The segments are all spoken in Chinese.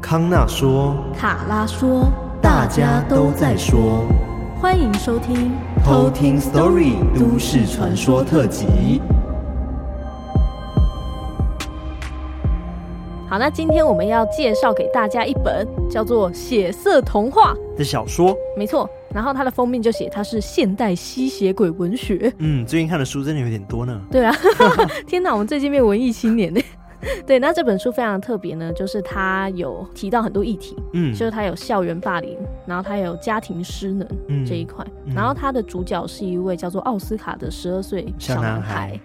康纳说，卡拉说，大家都在说，欢迎收听偷听 Story 都市传说特辑。好，那今天我们要介绍给大家一本叫做《血色童话》的小说，没错。然后它的封面就写它是现代吸血鬼文学。嗯，最近看的书真的有点多呢。对啊，天哪，我们最近变文艺青年呢。对，那这本书非常特别呢，就是它有提到很多议题，嗯，就是它有校园霸凌，然后它有家庭失能这一块，嗯，然后它的主角是一位叫做奥斯卡的十二岁小男孩。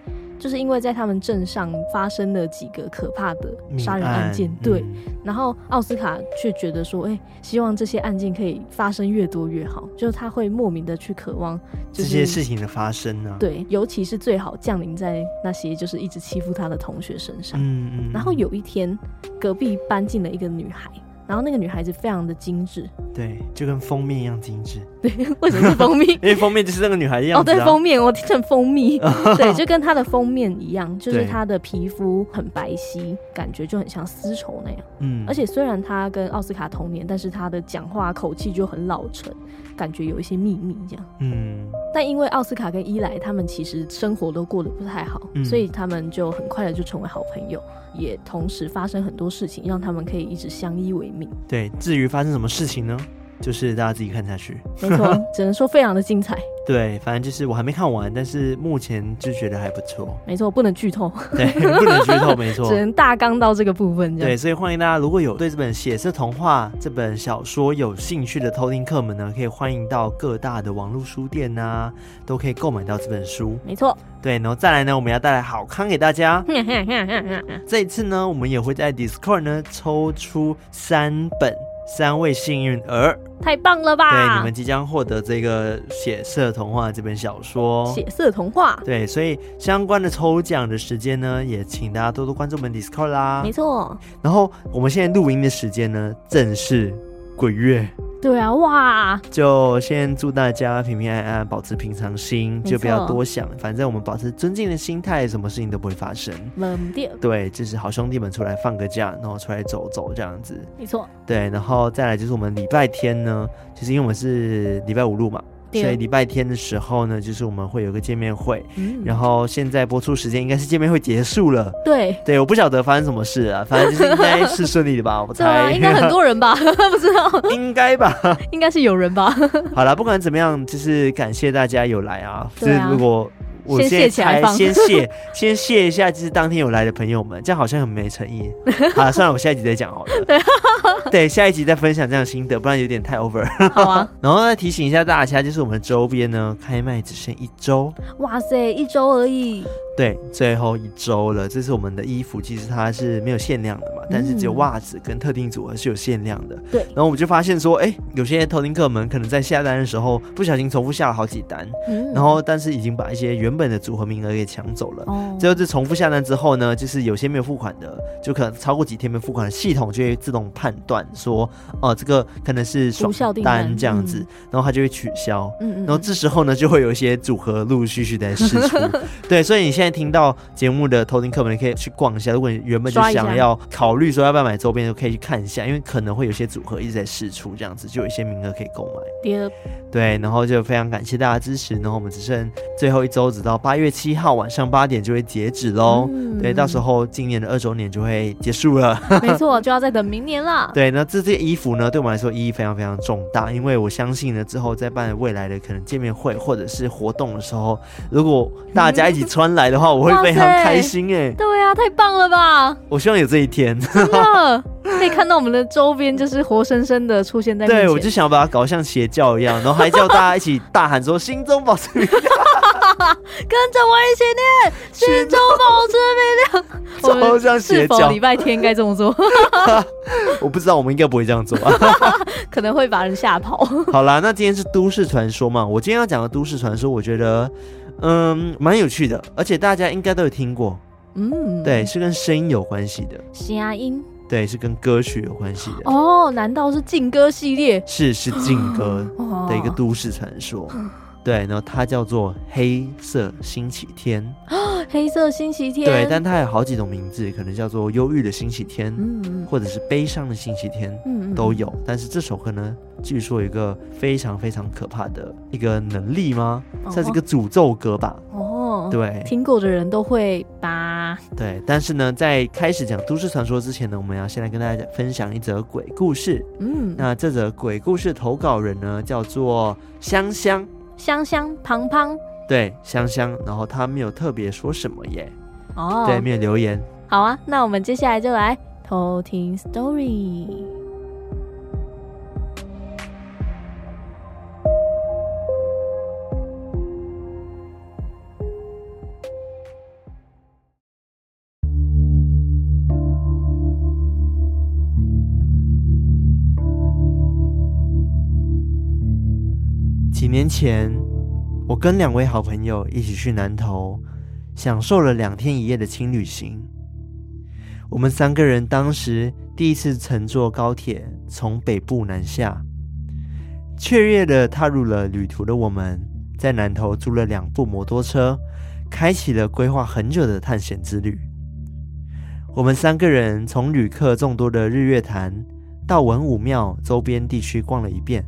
就是因为在他们镇上发生了几个可怕的杀人案件，对，嗯、然后奥斯卡却觉得说，哎、欸，希望这些案件可以发生越多越好，就是他会莫名的去渴望、就是、这些事情的发生呢、啊。对，尤其是最好降临在那些就是一直欺负他的同学身上。嗯嗯。然后有一天，隔壁搬进了一个女孩。然后那个女孩子非常的精致，对，就跟封面一样精致。对，为什么是封面？因为封面就是那个女孩一样。哦，对，封面我听成蜂蜜。对，就跟她的封面一样，就是她的皮肤很白皙，感觉就很像丝绸那样。嗯，而且虽然她跟奥斯卡同年，但是她的讲话口气就很老成，感觉有一些秘密这样。嗯，但因为奥斯卡跟伊莱他们其实生活都过得不太好，嗯、所以他们就很快的就成为好朋友。也同时发生很多事情，让他们可以一直相依为命。对，至于发生什么事情呢？就是大家自己看下去。没错，只能说非常的精彩。对，反正就是我还没看完，但是目前就觉得还不错。没错，不能剧透。对，不能剧透，没错。只能大纲到这个部分。对，所以欢迎大家，如果有对这本《血色童话》这本小说有兴趣的偷听客们呢，可以欢迎到各大的网络书店啊，都可以购买到这本书。没错。对，然后再来呢，我们要带来好康给大家。这一次呢，我们也会在 Discord 呢抽出三本。三位幸运儿，太棒了吧！对，你们即将获得这个《血色童话》这本小说，《血色童话》。对，所以相关的抽奖的时间呢，也请大家多多关注我们 Discord 啦。没错。然后我们现在录音的时间呢，正是鬼月。对啊，哇！就先祝大家平平安安，保持平常心，就不要多想。反正我们保持尊敬的心态，什么事情都不会发生。对，就是好兄弟们出来放个假，然后出来走走这样子。没错。对，然后再来就是我们礼拜天呢，其实因为我们是礼拜五录嘛。所以礼拜天的时候呢，就是我们会有个见面会，嗯、然后现在播出时间应该是见面会结束了。对对，我不晓得发生什么事啊，反正就是应该是顺利的吧，我猜。对啊，应该很多人吧？不知道。应该吧？应该是有人吧？好了，不管怎么样，就是感谢大家有来啊。啊。就是如果我先先谢，先谢一下，就是当天有来的朋友们，这样好像很没诚意。好了，算了，我下一集再讲好了。对，对，下一集再分享这样的心得，不然有点太 over。好啊。然后再提醒一下大家，就是我们周边呢，开卖只剩一周。哇塞，一周而已。对，最后一周了。这是我们的衣服，其实它是没有限量的嘛，但是只有袜子跟特定组合是有限量的。对、嗯。然后我们就发现说，哎，有些偷听客们可能在下单的时候不小心重复下了好几单，嗯、然后但是已经把一些原本的组合名额给抢走了。哦。最后这重复下单之后呢，就是有些没有付款的，就可能超过几天没付款，系统就会自动判断说，哦、呃，这个可能是双单这样子，嗯、然后它就会取消。嗯嗯。然后这时候呢，就会有一些组合陆陆续续在试出。对，所以你现在。听到节目的偷听客们，你可以去逛一下。如果你原本就想要考虑说要不要买周边，就可以去看一下，因为可能会有些组合一直在试出，这样子就有一些名额可以购买。对，然后就非常感谢大家支持。然后我们只剩最后一周，直到八月七号晚上八点就会截止喽。嗯、对，到时候今年的二周年就会结束了。没错，就要再等明年了。对，那这件衣服呢，对我们来说意义非常非常重大，因为我相信呢，之后在办未来的可能见面会或者是活动的时候，如果大家一起穿来的话，我会非常开心哎、欸。对啊，太棒了吧！我希望有这一天。真的 可以看到我们的周边，就是活生生的出现在。对，我就想把它搞像邪教一样，然后还叫大家一起大喊说：“心中保持明亮。”跟着我一起念：“心中保持明亮。”超像邪教。是否礼拜天该这么做？我不知道，我们应该不会这样做，可能会把人吓跑。好啦，那今天是都市传说嘛？我今天要讲的都市传说，我觉得嗯蛮有趣的，而且大家应该都有听过。嗯，对，是跟声音有关系的。声音。对，是跟歌曲有关系的哦。难道是劲歌系列？是，是劲歌的一个都市传说。哦、对，然后它叫做《黑色星期天》。黑色星期天。对，但它有好几种名字，可能叫做忧郁的星期天，嗯，或者是悲伤的星期天，嗯，都有。但是这首歌呢，据说有一个非常非常可怕的一个能力吗？算是一个诅咒歌吧。哦，对，听过的人都会吧。对，但是呢，在开始讲都市传说之前呢，我们要先来跟大家分享一则鬼故事。嗯，那这则鬼故事投稿人呢，叫做香香。香香胖胖，对，香香，然后他没有特别说什么耶，哦，对，没有留言。好啊，那我们接下来就来偷听 story。几年前，我跟两位好朋友一起去南投，享受了两天一夜的轻旅行。我们三个人当时第一次乘坐高铁从北部南下，雀跃地踏入了旅途的我们，在南投租了两部摩托车，开启了规划很久的探险之旅。我们三个人从旅客众多的日月潭到文武庙周边地区逛了一遍。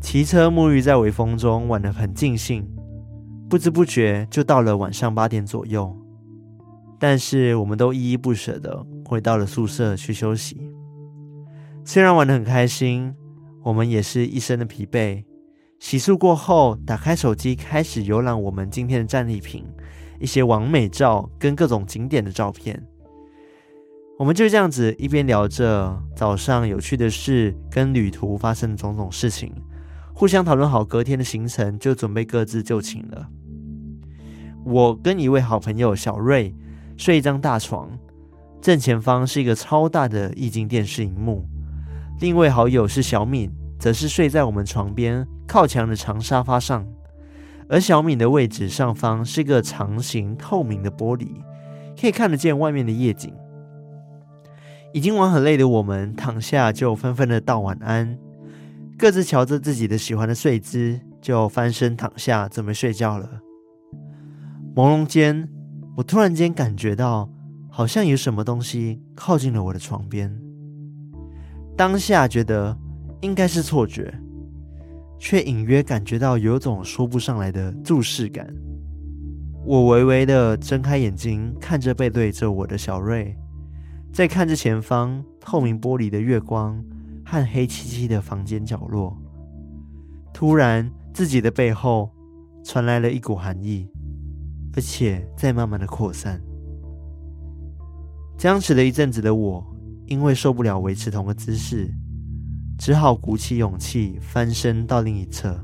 骑车沐浴在微风中，玩得很尽兴，不知不觉就到了晚上八点左右。但是我们都依依不舍地回到了宿舍去休息。虽然玩得很开心，我们也是一身的疲惫。洗漱过后，打开手机开始游览我们今天的战利品，一些完美照跟各种景点的照片。我们就这样子一边聊着早上有趣的事跟旅途发生的种种事情。互相讨论好隔天的行程，就准备各自就寝了。我跟一位好朋友小瑞睡一张大床，正前方是一个超大的液晶电视荧幕。另一位好友是小敏，则是睡在我们床边靠墙的长沙发上。而小敏的位置上方是一个长形透明的玻璃，可以看得见外面的夜景。已经玩很累的我们躺下就纷纷的道晚安。各自瞧着自己的喜欢的睡姿，就翻身躺下准备睡觉了。朦胧间，我突然间感觉到，好像有什么东西靠近了我的床边。当下觉得应该是错觉，却隐约感觉到有种说不上来的注视感。我微微的睁开眼睛，看着背对着我的小瑞，在看着前方透明玻璃的月光。和黑漆漆的房间角落，突然自己的背后传来了一股寒意，而且在慢慢的扩散。僵持了一阵子的我，因为受不了维持同个姿势，只好鼓起勇气翻身到另一侧。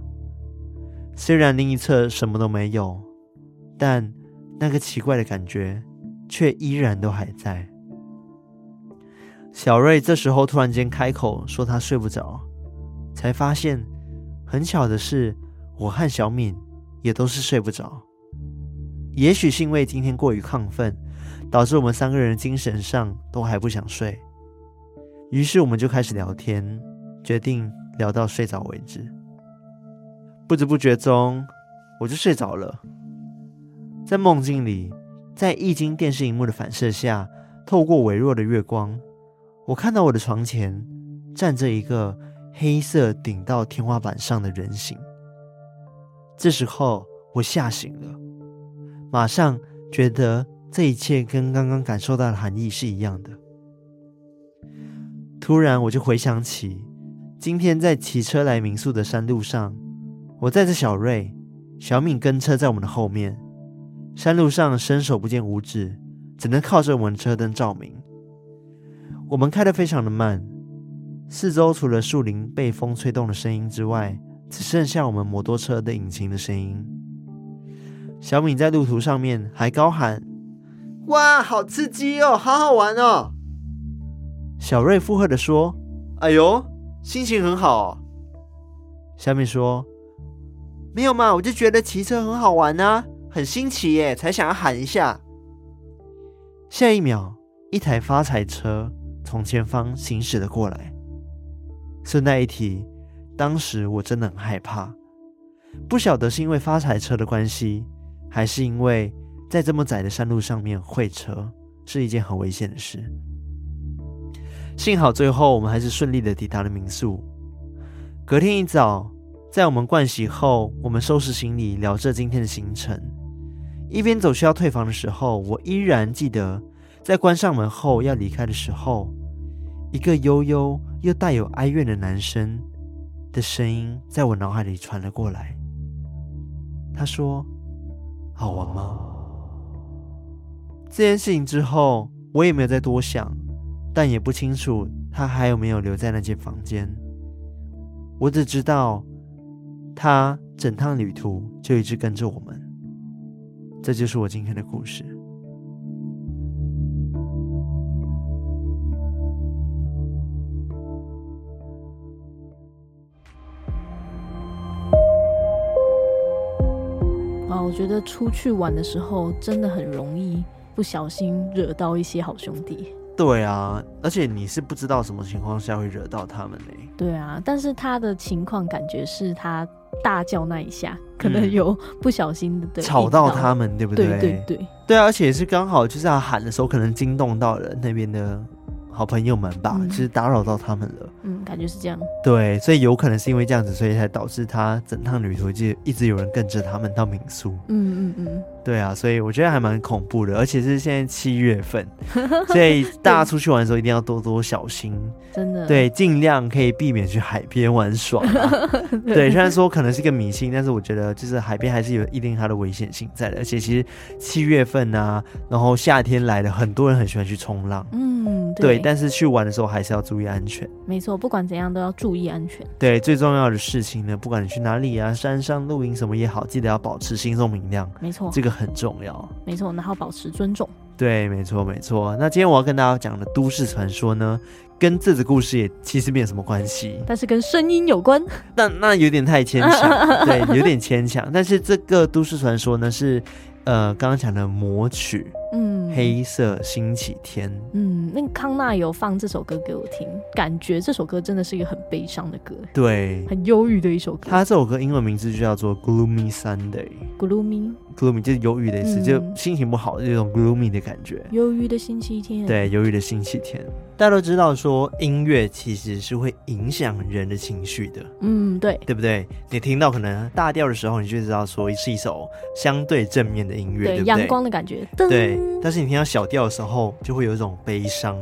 虽然另一侧什么都没有，但那个奇怪的感觉却依然都还在。小瑞这时候突然间开口说他睡不着，才发现很巧的是，我和小敏也都是睡不着。也许是因为今天过于亢奋，导致我们三个人精神上都还不想睡。于是我们就开始聊天，决定聊到睡着为止。不知不觉中，我就睡着了。在梦境里，在液晶电视荧幕的反射下，透过微弱的月光。我看到我的床前站着一个黑色顶到天花板上的人形。这时候我吓醒了，马上觉得这一切跟刚刚感受到的含义是一样的。突然我就回想起今天在骑车来民宿的山路上，我载着小瑞、小敏跟车在我们的后面，山路上伸手不见五指，只能靠着我们车灯照明。我们开得非常的慢，四周除了树林被风吹动的声音之外，只剩下我们摩托车的引擎的声音。小敏在路途上面还高喊：“哇，好刺激哦，好好玩哦！”小瑞附和的说：“哎呦，心情很好哦。”小敏说：“没有嘛，我就觉得骑车很好玩啊，很新奇耶，才想要喊一下。”下一秒，一台发财车。从前方行驶了过来。顺带一提，当时我真的很害怕，不晓得是因为发财车的关系，还是因为在这么窄的山路上面会车是一件很危险的事。幸好最后我们还是顺利的抵达了民宿。隔天一早，在我们盥洗后，我们收拾行李，聊着今天的行程。一边走去要退房的时候，我依然记得，在关上门后要离开的时候，一个悠悠又带有哀怨的男生的声音在我脑海里传了过来。他说：“好玩吗？”这件事情之后，我也没有再多想，但也不清楚他还有没有留在那间房间。我只知道，他整趟旅途就一直跟着我们。这就是我今天的故事。我觉得出去玩的时候真的很容易不小心惹到一些好兄弟。对啊，而且你是不知道什么情况下会惹到他们呢？对啊，但是他的情况感觉是他大叫那一下，可能有不小心的吵到他们，对不对？对对对，对啊，而且是刚好就是他喊的时候，可能惊动到了那边的。好朋友们吧，嗯、其实打扰到他们了。嗯，感觉是这样。对，所以有可能是因为这样子，所以才导致他整趟旅途就一直有人跟着他们到民宿。嗯嗯嗯。对啊，所以我觉得还蛮恐怖的，而且是现在七月份，所以大家出去玩的时候一定要多多小心。真的。对，尽量可以避免去海边玩耍，啊。对，对，虽然说可能是一个迷信，但是我觉得就是海边还是有一定它的危险性在的。而且其实七月份啊，然后夏天来了，很多人很喜欢去冲浪。嗯，对。对但是去玩的时候还是要注意安全。没错，不管怎样都要注意安全。对，最重要的事情呢，不管你去哪里啊，山上露营什么也好，记得要保持心中明亮。没错，这个很重要。没错，然后保持尊重。对，没错，没错。那今天我要跟大家讲的都市传说呢，跟这个故事也其实没有什么关系，但是跟声音有关。那那有点太牵强，对，有点牵强。但是这个都市传说呢，是呃刚刚讲的魔曲。嗯，黑色星期天。嗯，那康纳有放这首歌给我听，感觉这首歌真的是一个很悲伤的歌，对，很忧郁的一首歌。它这首歌英文名字就叫做 Gloomy Sunday。Gloomy，Gloomy 就是忧郁的意思，嗯、就心情不好的这种 gloomy 的感觉。忧郁的星期天。对，忧郁的星期天。大家都知道说音乐其实是会影响人的情绪的。嗯，对，对不对？你听到可能大调的时候，你就知道说是一首相对正面的音乐，对？阳光的感觉。对。但是你听到小调的时候，就会有一种悲伤，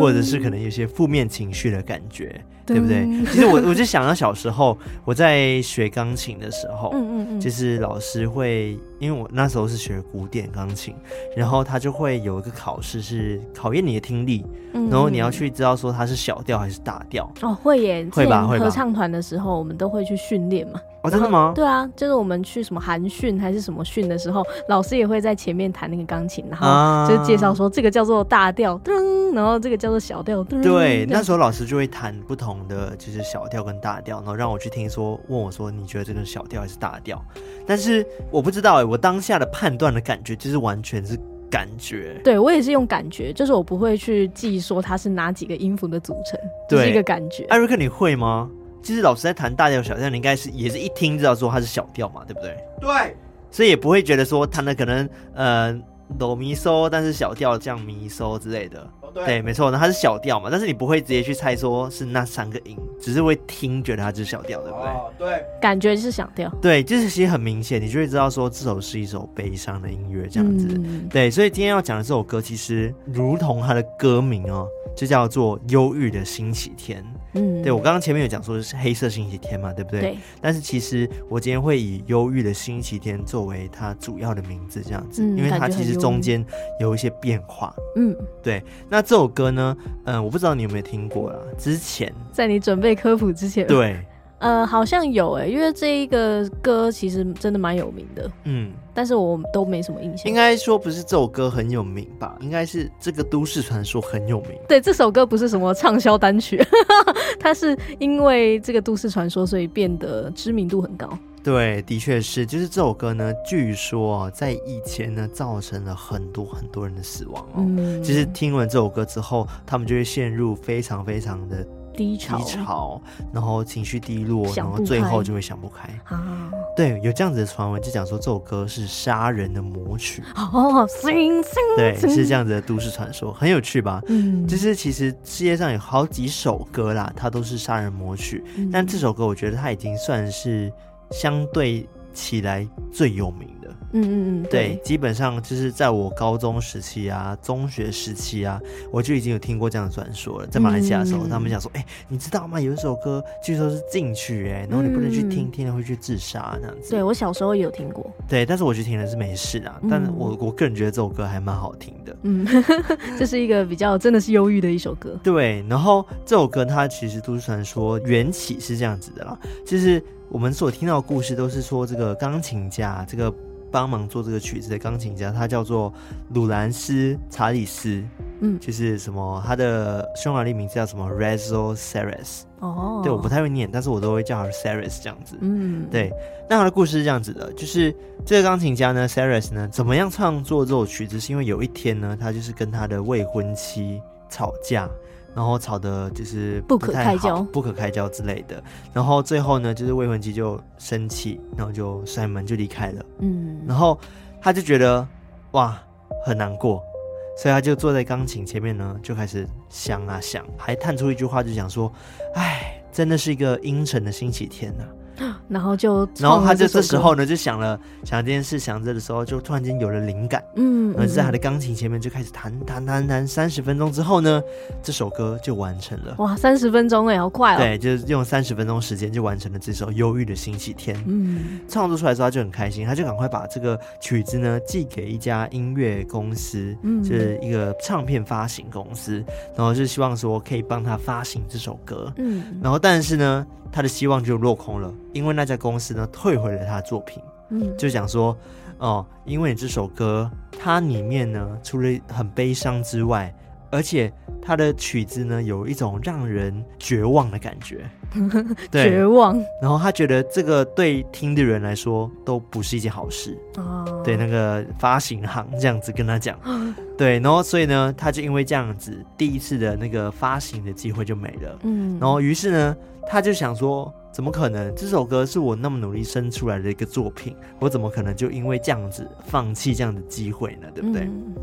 或者是可能有些负面情绪的感觉，对不对？其实我我就想到小时候我在学钢琴的时候，嗯嗯嗯，就是老师会，因为我那时候是学古典钢琴，然后他就会有一个考试是考验你的听力，然后你要去知道说它是小调还是大调。哦，会耶，会吧？会吧？合唱团的时候，我们都会去训练嘛。哦，真的吗？对啊，就是我们去什么韩训还是什么训的时候，老师也会在前面弹那个钢琴，然后就是介绍说这个叫做大调，噔，然后这个叫做小调，噔。对，那时候老师就会弹不同的，就是小调跟大调，然后让我去听说，问我说你觉得这个是小调还是大调？但是我不知道哎，我当下的判断的感觉就是完全是感觉。对，我也是用感觉，就是我不会去记说它是哪几个音符的组成，是一个感觉。艾瑞克，你会吗？其实老师在弹大调小调，你应该是也是一听知道说它是小调嘛，对不对？对，所以也不会觉得说弹的可能呃哆咪嗦，但是小调降咪嗦之类的。对，对，没错，那它是小调嘛，但是你不会直接去猜说是那三个音，只是会听觉得它是小调，对不对？哦，对，感觉是小调。对，就是其实很明显，你就会知道说这首是一首悲伤的音乐这样子。嗯。对，所以今天要讲的这首歌，其实如同它的歌名哦，就叫做《忧郁的星期天》。嗯，对，我刚刚前面有讲说是黑色星期天嘛，对不对？对。但是其实我今天会以忧郁的星期天作为它主要的名字，这样子，嗯、因为它其实中间有一些变化。嗯，对。那这首歌呢，嗯、呃，我不知道你有没有听过啊？之前在你准备科普之前，对。呃，好像有诶，因为这一个歌其实真的蛮有名的，嗯，但是我都没什么印象。应该说不是这首歌很有名吧？应该是这个都市传说很有名。对，这首歌不是什么畅销单曲，它是因为这个都市传说，所以变得知名度很高。对，的确是，就是这首歌呢，据说在以前呢，造成了很多很多人的死亡哦。嗯，其实听完这首歌之后，他们就会陷入非常非常的。低潮，低潮，然后情绪低落，然后最后就会想不开啊。对，有这样子的传闻，就讲说这首歌是杀人的魔曲哦，对，是这样子的都市传说，很有趣吧？嗯，就是其实世界上有好几首歌啦，它都是杀人魔曲，嗯、但这首歌我觉得它已经算是相对起来最有名。嗯嗯嗯，对，基本上就是在我高中时期啊、中学时期啊，我就已经有听过这样的传说了。在马来西亚的时候，嗯、他们讲说：“哎、欸，你知道吗？有一首歌据说是禁曲，哎，然后你不能去听，听了会去自杀那样子。”对，我小时候也有听过。对，但是我去听了是没事啊。但是我我个人觉得这首歌还蛮好听的。嗯，这是一个比较真的是忧郁的一首歌。对，然后这首歌它其实都市传说缘起是这样子的啦，就是我们所听到的故事都是说这个钢琴家这个。帮忙做这个曲子的钢琴家，他叫做鲁兰斯·查理斯，嗯，就是什么，他的匈牙利名字叫什么？Rezo Seres。哦，对，我不太会念，但是我都会叫他 Seres 这样子。嗯，对。那他的故事是这样子的，就是这个钢琴家呢，Seres 呢，怎么样创作这首曲子？是因为有一天呢，他就是跟他的未婚妻吵架。然后吵得就是不，不可开交，不可开交之类的。然后最后呢，就是未婚妻就生气，然后就摔门就离开了。嗯，然后他就觉得哇很难过，所以他就坐在钢琴前面呢，就开始想啊想，还叹出一句话，就讲说：“哎，真的是一个阴沉的星期天呐、啊。”然后就，然后他就这时候呢，就想了想这件事，想着的时候，就突然间有了灵感，嗯，然后在他的钢琴前面就开始弹弹弹弹，三十分钟之后呢，这首歌就完成了。哇，三十分钟哎，好快哦！对，就是用三十分钟时间就完成了这首忧郁的星期天。嗯，创作出来之后他就很开心，他就赶快把这个曲子呢寄给一家音乐公司，嗯，就是一个唱片发行公司，然后就希望说可以帮他发行这首歌。嗯，然后但是呢。他的希望就落空了，因为那家公司呢退回了他的作品，嗯，就讲说，哦，因为你这首歌它里面呢除了很悲伤之外，而且它的曲子呢有一种让人绝望的感觉，对，绝望。然后他觉得这个对听的人来说都不是一件好事，哦，对，那个发行行这样子跟他讲，对，然后所以呢，他就因为这样子，第一次的那个发行的机会就没了，嗯，然后于是呢。他就想说，怎么可能？这首歌是我那么努力生出来的一个作品，我怎么可能就因为这样子放弃这样的机会呢？对不对？嗯。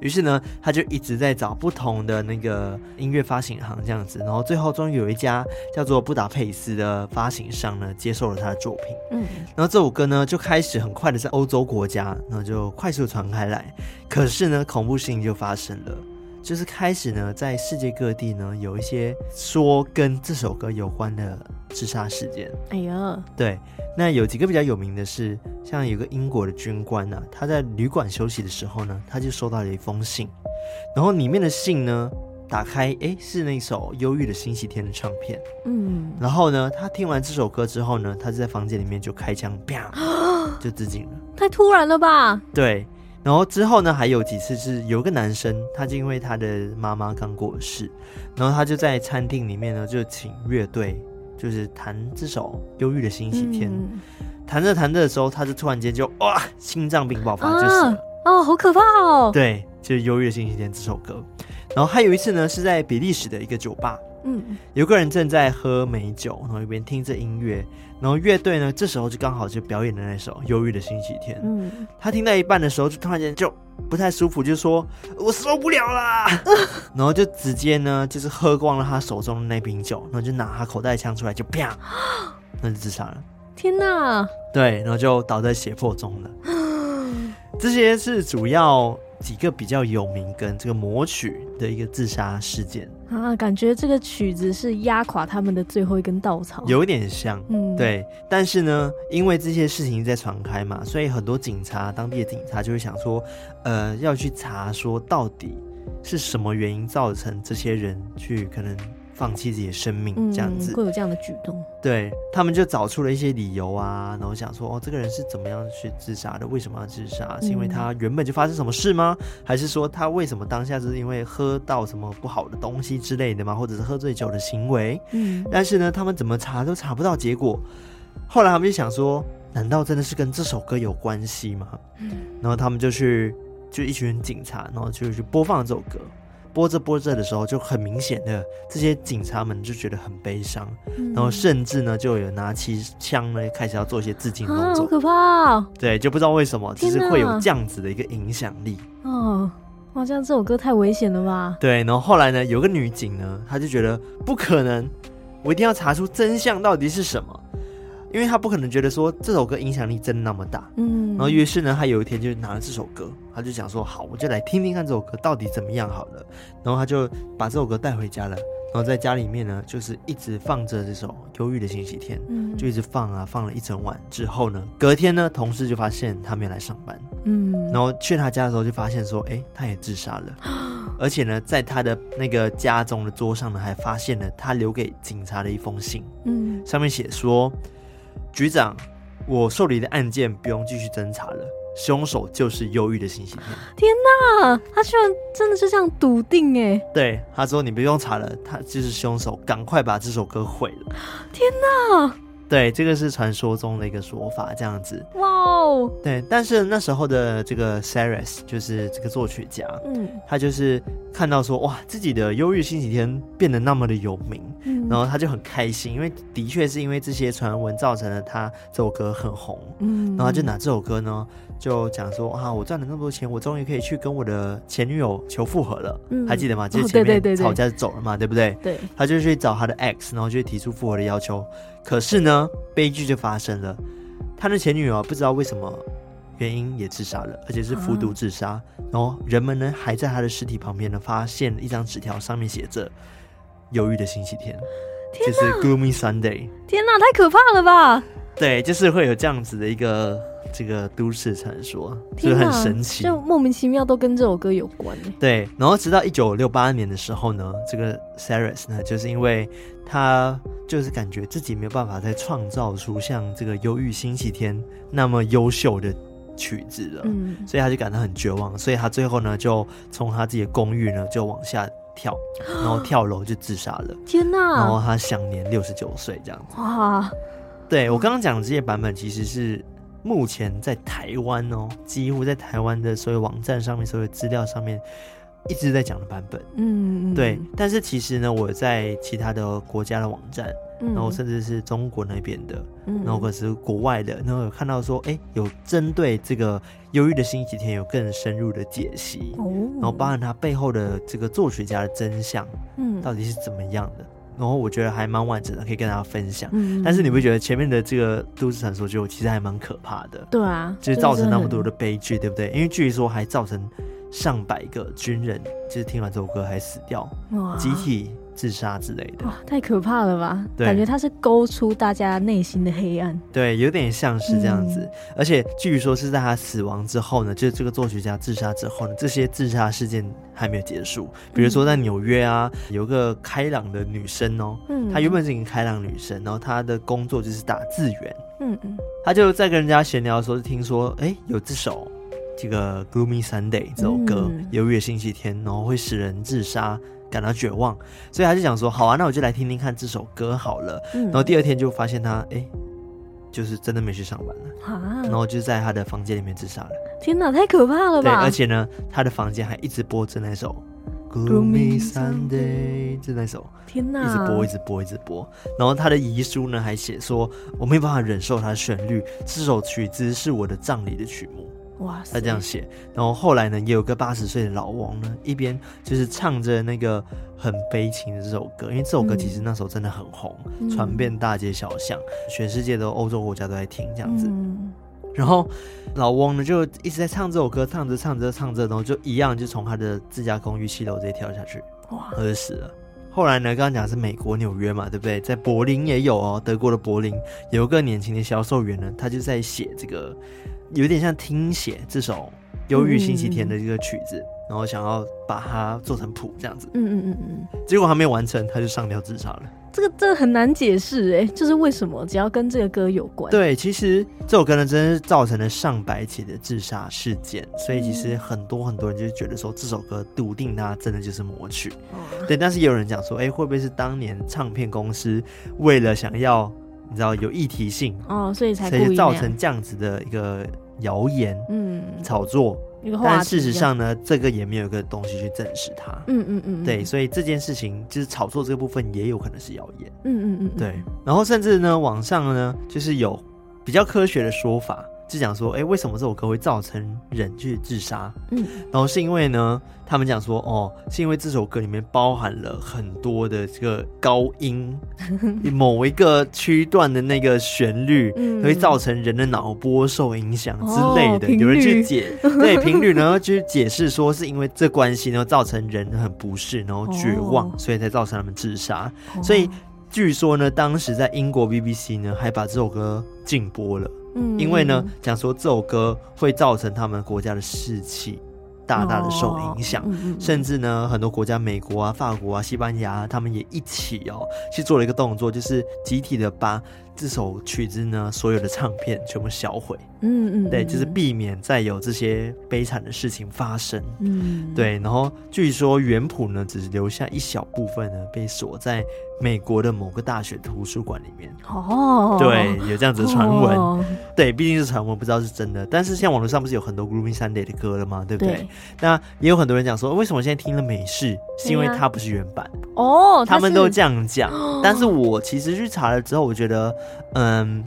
于是呢，他就一直在找不同的那个音乐发行行这样子，然后最后终于有一家叫做布达佩斯的发行商呢，接受了他的作品。嗯。然后这首歌呢，就开始很快的在欧洲国家，然后就快速传开来。可是呢，恐怖事情就发生了。就是开始呢，在世界各地呢，有一些说跟这首歌有关的自杀事件。哎呀，对，那有几个比较有名的是，像有个英国的军官呢、啊，他在旅馆休息的时候呢，他就收到了一封信，然后里面的信呢，打开，哎，是那首忧郁的星期天的唱片。嗯，然后呢，他听完这首歌之后呢，他就在房间里面就开枪，啪，就自尽了。太突然了吧？对。然后之后呢，还有几次是有个男生，他就因为他的妈妈刚过世，然后他就在餐厅里面呢，就请乐队就是弹这首忧郁的星期天，嗯、弹着弹着的时候，他就突然间就哇，心脏病爆发，就死了。啊、哦，好可怕哦！对，就是忧郁的星期天这首歌。然后还有一次呢，是在比利时的一个酒吧，嗯，有个人正在喝美酒，然后一边听着音乐。然后乐队呢，这时候就刚好就表演的那首忧郁的星期天。嗯，他听到一半的时候，就突然间就不太舒服，就说：“我受不了啦！” 然后就直接呢，就是喝光了他手中的那瓶酒，然后就拿他口袋枪出来，就啪，那就自杀了。天哪！对，然后就倒在血泊中了。这些是主要。几个比较有名跟这个魔曲的一个自杀事件啊，感觉这个曲子是压垮他们的最后一根稻草，有点像，嗯，对。但是呢，因为这些事情在传开嘛，所以很多警察，当地的警察就会想说，呃，要去查说到底是什么原因造成这些人去可能。放弃自己的生命，这样子、嗯、会有这样的举动。对，他们就找出了一些理由啊，然后想说，哦，这个人是怎么样去自杀的？为什么要自杀？是因为他原本就发生什么事吗？还是说他为什么当下是因为喝到什么不好的东西之类的吗？或者是喝醉酒的行为？嗯，但是呢，他们怎么查都查不到结果。后来他们就想说，难道真的是跟这首歌有关系吗？嗯，然后他们就去，就一群警察，然后就去播放这首歌。播着播着的时候，就很明显的这些警察们就觉得很悲伤，嗯、然后甚至呢就有拿起枪呢开始要做一些自尽动作，好可怕、哦！对，就不知道为什么，就是会有这样子的一个影响力。哦，哇，这样这首歌太危险了吧？对，然后后来呢，有个女警呢，她就觉得不可能，我一定要查出真相到底是什么。因为他不可能觉得说这首歌影响力真的那么大，嗯，然后于是呢，他有一天就拿了这首歌，他就想说，好，我就来听听看这首歌到底怎么样好了。然后他就把这首歌带回家了，然后在家里面呢，就是一直放着这首《忧郁的星期天》，嗯，就一直放啊，放了一整晚之后呢，隔天呢，同事就发现他没有来上班，嗯，然后去他家的时候就发现说，哎，他也自杀了，而且呢，在他的那个家中的桌上呢，还发现了他留给警察的一封信，嗯，上面写说。局长，我受理的案件不用继续侦查了，凶手就是忧郁的星期天。天哪，他居然真的是这样笃定哎！对，他说你不用查了，他就是凶手，赶快把这首歌毁了。天哪！对，这个是传说中的一个说法，这样子。哇哦！对，但是那时候的这个 Saris 就是这个作曲家，嗯，他就是看到说，哇，自己的忧郁星期天变得那么的有名，嗯，然后他就很开心，因为的确是因为这些传闻造成了他这首歌很红，嗯，然后他就拿这首歌呢，就讲说，啊，我赚了那么多钱，我终于可以去跟我的前女友求复合了，嗯，还记得吗？就是前面吵架走了嘛，对不对？对，他就去找他的 ex，然后就提出复合的要求。可是呢，悲剧就发生了。他的前女友不知道为什么原因也自杀了，而且是服毒自杀。啊、然后人们呢还在他的尸体旁边呢发现了一张纸条，上面写着“忧郁的星期天”，天，就是 Gloomy Sunday。天哪，太可怕了吧！对，就是会有这样子的一个这个都市传说，就是很神奇，就莫名其妙都跟这首歌有关。对，然后直到一九六八年的时候呢，这个 Saris 呢，就是因为他。就是感觉自己没有办法再创造出像这个《忧郁星期天》那么优秀的曲子了，嗯，所以他就感到很绝望，所以他最后呢就从他自己的公寓呢就往下跳，然后跳楼就自杀了。天哪！然后他享年六十九岁，这样子。哇！对，我刚刚讲的这些版本，其实是目前在台湾哦，几乎在台湾的所有网站上面、所有资料上面。一直在讲的版本，嗯，对，但是其实呢，我在其他的国家的网站，嗯、然后甚至是中国那边的，嗯，然后或者是国外的，然后有看到说，哎，有针对这个忧郁的星期天有更深入的解析，哦，然后包含它背后的这个作曲家的真相，嗯，到底是怎么样的，然后我觉得还蛮完整的，可以跟大家分享。嗯，但是你不觉得前面的这个都市传说就其实还蛮可怕的？对啊，就是造成那么多的悲剧，对不对？因为据说还造成。上百个军人就是听完这首歌还死掉，哇集体自杀之类的，哇，太可怕了吧？对感觉他是勾出大家内心的黑暗。对，有点像是这样子。嗯、而且据说是在他死亡之后呢，就是这个作曲家自杀之后呢，这些自杀事件还没有结束。比如说在纽约啊，嗯、有个开朗的女生哦，嗯，她原本是一个开朗女生，然后她的工作就是打字员，嗯嗯，她就在跟人家闲聊的时候，就听说，哎，有这首。这个 Gloomy Sunday 这首歌，忧郁的星期天，然后会使人自杀，感到绝望，所以他就想说，好啊，那我就来听听看这首歌好了。嗯、然后第二天就发现他，哎，就是真的没去上班了，啊、然后就在他的房间里面自杀了。天哪，太可怕了吧！对，而且呢，他的房间还一直播着那首 Gloomy Sunday，就那首，天哪，一直播，一直播，一直播。然后他的遗书呢，还写说，我没有办法忍受它的旋律，这首曲子是我的葬礼的曲目。哇，他这样写，然后后来呢，也有个八十岁的老翁呢，一边就是唱着那个很悲情的这首歌，因为这首歌其实那时候真的很红，嗯、传遍大街小巷，全世界的欧洲国家都在听这样子。嗯、然后老翁呢就一直在唱这首歌，唱着唱着唱着，然后就一样就从他的自家公寓七楼直接跳下去，哇，他就死了。后来呢，刚刚讲是美国纽约嘛，对不对？在柏林也有哦，德国的柏林有个年轻的销售员呢，他就在写这个。有点像听写这首《忧郁星期天》的这个曲子，嗯、然后想要把它做成谱这样子。嗯嗯嗯嗯。结果还没完成，他就上吊自杀了。这个这个很难解释哎，就是为什么？只要跟这个歌有关。对，其实这首歌呢，真的是造成了上百起的自杀事件，所以其实很多很多人就是觉得说这首歌笃定它真的就是魔曲。嗯、对，但是也有人讲说，哎，会不会是当年唱片公司为了想要？你知道有议题性哦，所以才才造成这样子的一个谣言，嗯，炒作，但事实上呢，这个也没有一个东西去证实它。嗯嗯嗯，对，所以这件事情就是炒作这个部分也有可能是谣言。嗯嗯嗯，对。然后甚至呢，网上呢就是有比较科学的说法。就讲说，哎、欸，为什么这首歌会造成人去自杀？嗯，然后是因为呢，他们讲说，哦，是因为这首歌里面包含了很多的这个高音，某一个区段的那个旋律，嗯、会造成人的脑波受影响之类的。哦、有人去解 对频率，然后去解释说，是因为这关系，然后造成人很不适，然后绝望，哦、所以才造成他们自杀。哦、所以据说呢，当时在英国 BBC 呢，还把这首歌禁播了。因为呢，讲说这首歌会造成他们国家的士气大大的受影响，甚至呢，很多国家，美国啊、法国啊、西班牙啊，他们也一起哦去做了一个动作，就是集体的把这首曲子呢所有的唱片全部销毁。嗯嗯，对，就是避免再有这些悲惨的事情发生。嗯，对。然后据说原谱呢，只是留下一小部分呢，被锁在美国的某个大学图书馆里面。哦，对，有这样子的传闻。哦、对，毕竟是传闻，不知道是真的。但是像网络上不是有很多 Gloomy Sunday 的歌了吗？对不对？对，那也有很多人讲说，为什么现在听了美式，是因为它不是原版。哦，他们都这样讲。哦、但是我其实去查了之后，我觉得，嗯，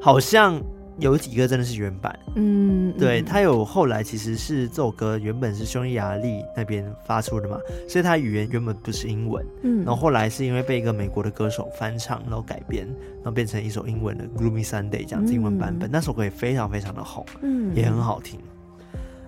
好像。有几个真的是原版，嗯，对，他有后来其实是这首歌原本是匈牙利那边发出的嘛，所以他语言原本不是英文，嗯，然后后来是因为被一个美国的歌手翻唱，然后改编，然后变成一首英文的《Gloomy Sunday》这样子英文版本，嗯、那首歌也非常非常的红，嗯，也很好听。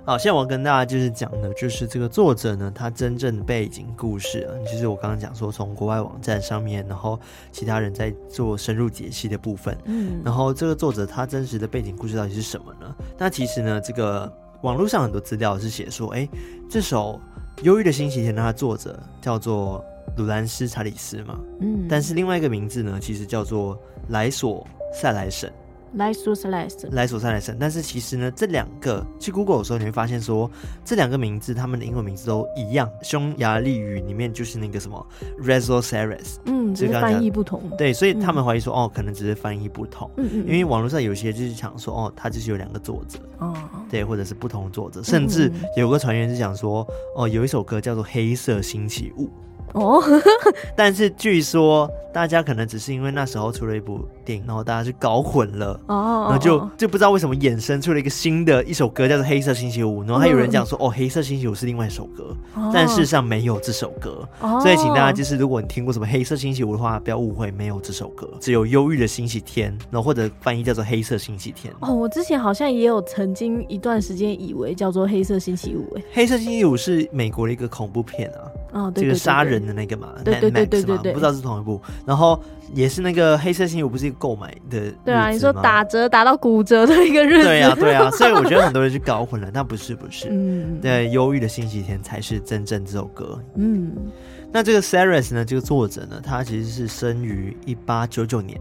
好，现在我要跟大家就是讲的，就是这个作者呢，他真正的背景故事啊，就是我刚刚讲说，从国外网站上面，然后其他人在做深入解析的部分，嗯，然后这个作者他真实的背景故事到底是什么呢？那其实呢，这个网络上很多资料是写说，哎，这首《忧郁的星期天》的他作者叫做鲁兰斯·查理斯嘛，嗯，但是另外一个名字呢，其实叫做莱索·塞莱什。莱索塞莱什，莱索塞莱什，但是其实呢，这两个去 Google 的时候，你会发现说，这两个名字他们的英文名字都一样，匈牙利语里面就是那个什么 Rezo Sares，嗯，只是翻译不同。对，所以他们怀疑说，嗯、哦，可能只是翻译不同。嗯嗯。因为网络上有些就是想说，哦，他就是有两个作者。哦。对，或者是不同作者，甚至有个传言是讲说，哦，有一首歌叫做《黑色星期五》。哦，但是据说大家可能只是因为那时候出了一部电影，然后大家就搞混了，哦，然后就就不知道为什么衍生出了一个新的一首歌叫做《黑色星期五》，然后还有人讲说，哦，《黑色星期五》是另外一首歌，但事实上没有这首歌，所以请大家就是如果你听过什么《黑色星期五》的话，不要误会，没有这首歌，只有《忧郁的星期天》，然后或者翻译叫做《黑色星期天》。哦，我之前好像也有曾经一段时间以为叫做《黑色星期五》，哎，《黑色星期五》是美国的一个恐怖片啊。哦，对对对对，这个杀人的那个嘛，对对对对对，不知道是同一部。然后也是那个黑色星期五，不是一个购买的。对啊，你说打折打到骨折的一个日子。对啊，对啊，所以我觉得很多人去搞混了，但不是不是。嗯，对，忧郁的星期天才是真正这首歌。嗯，那这个 Saras 呢，这个作者呢，他其实是生于一八九九年，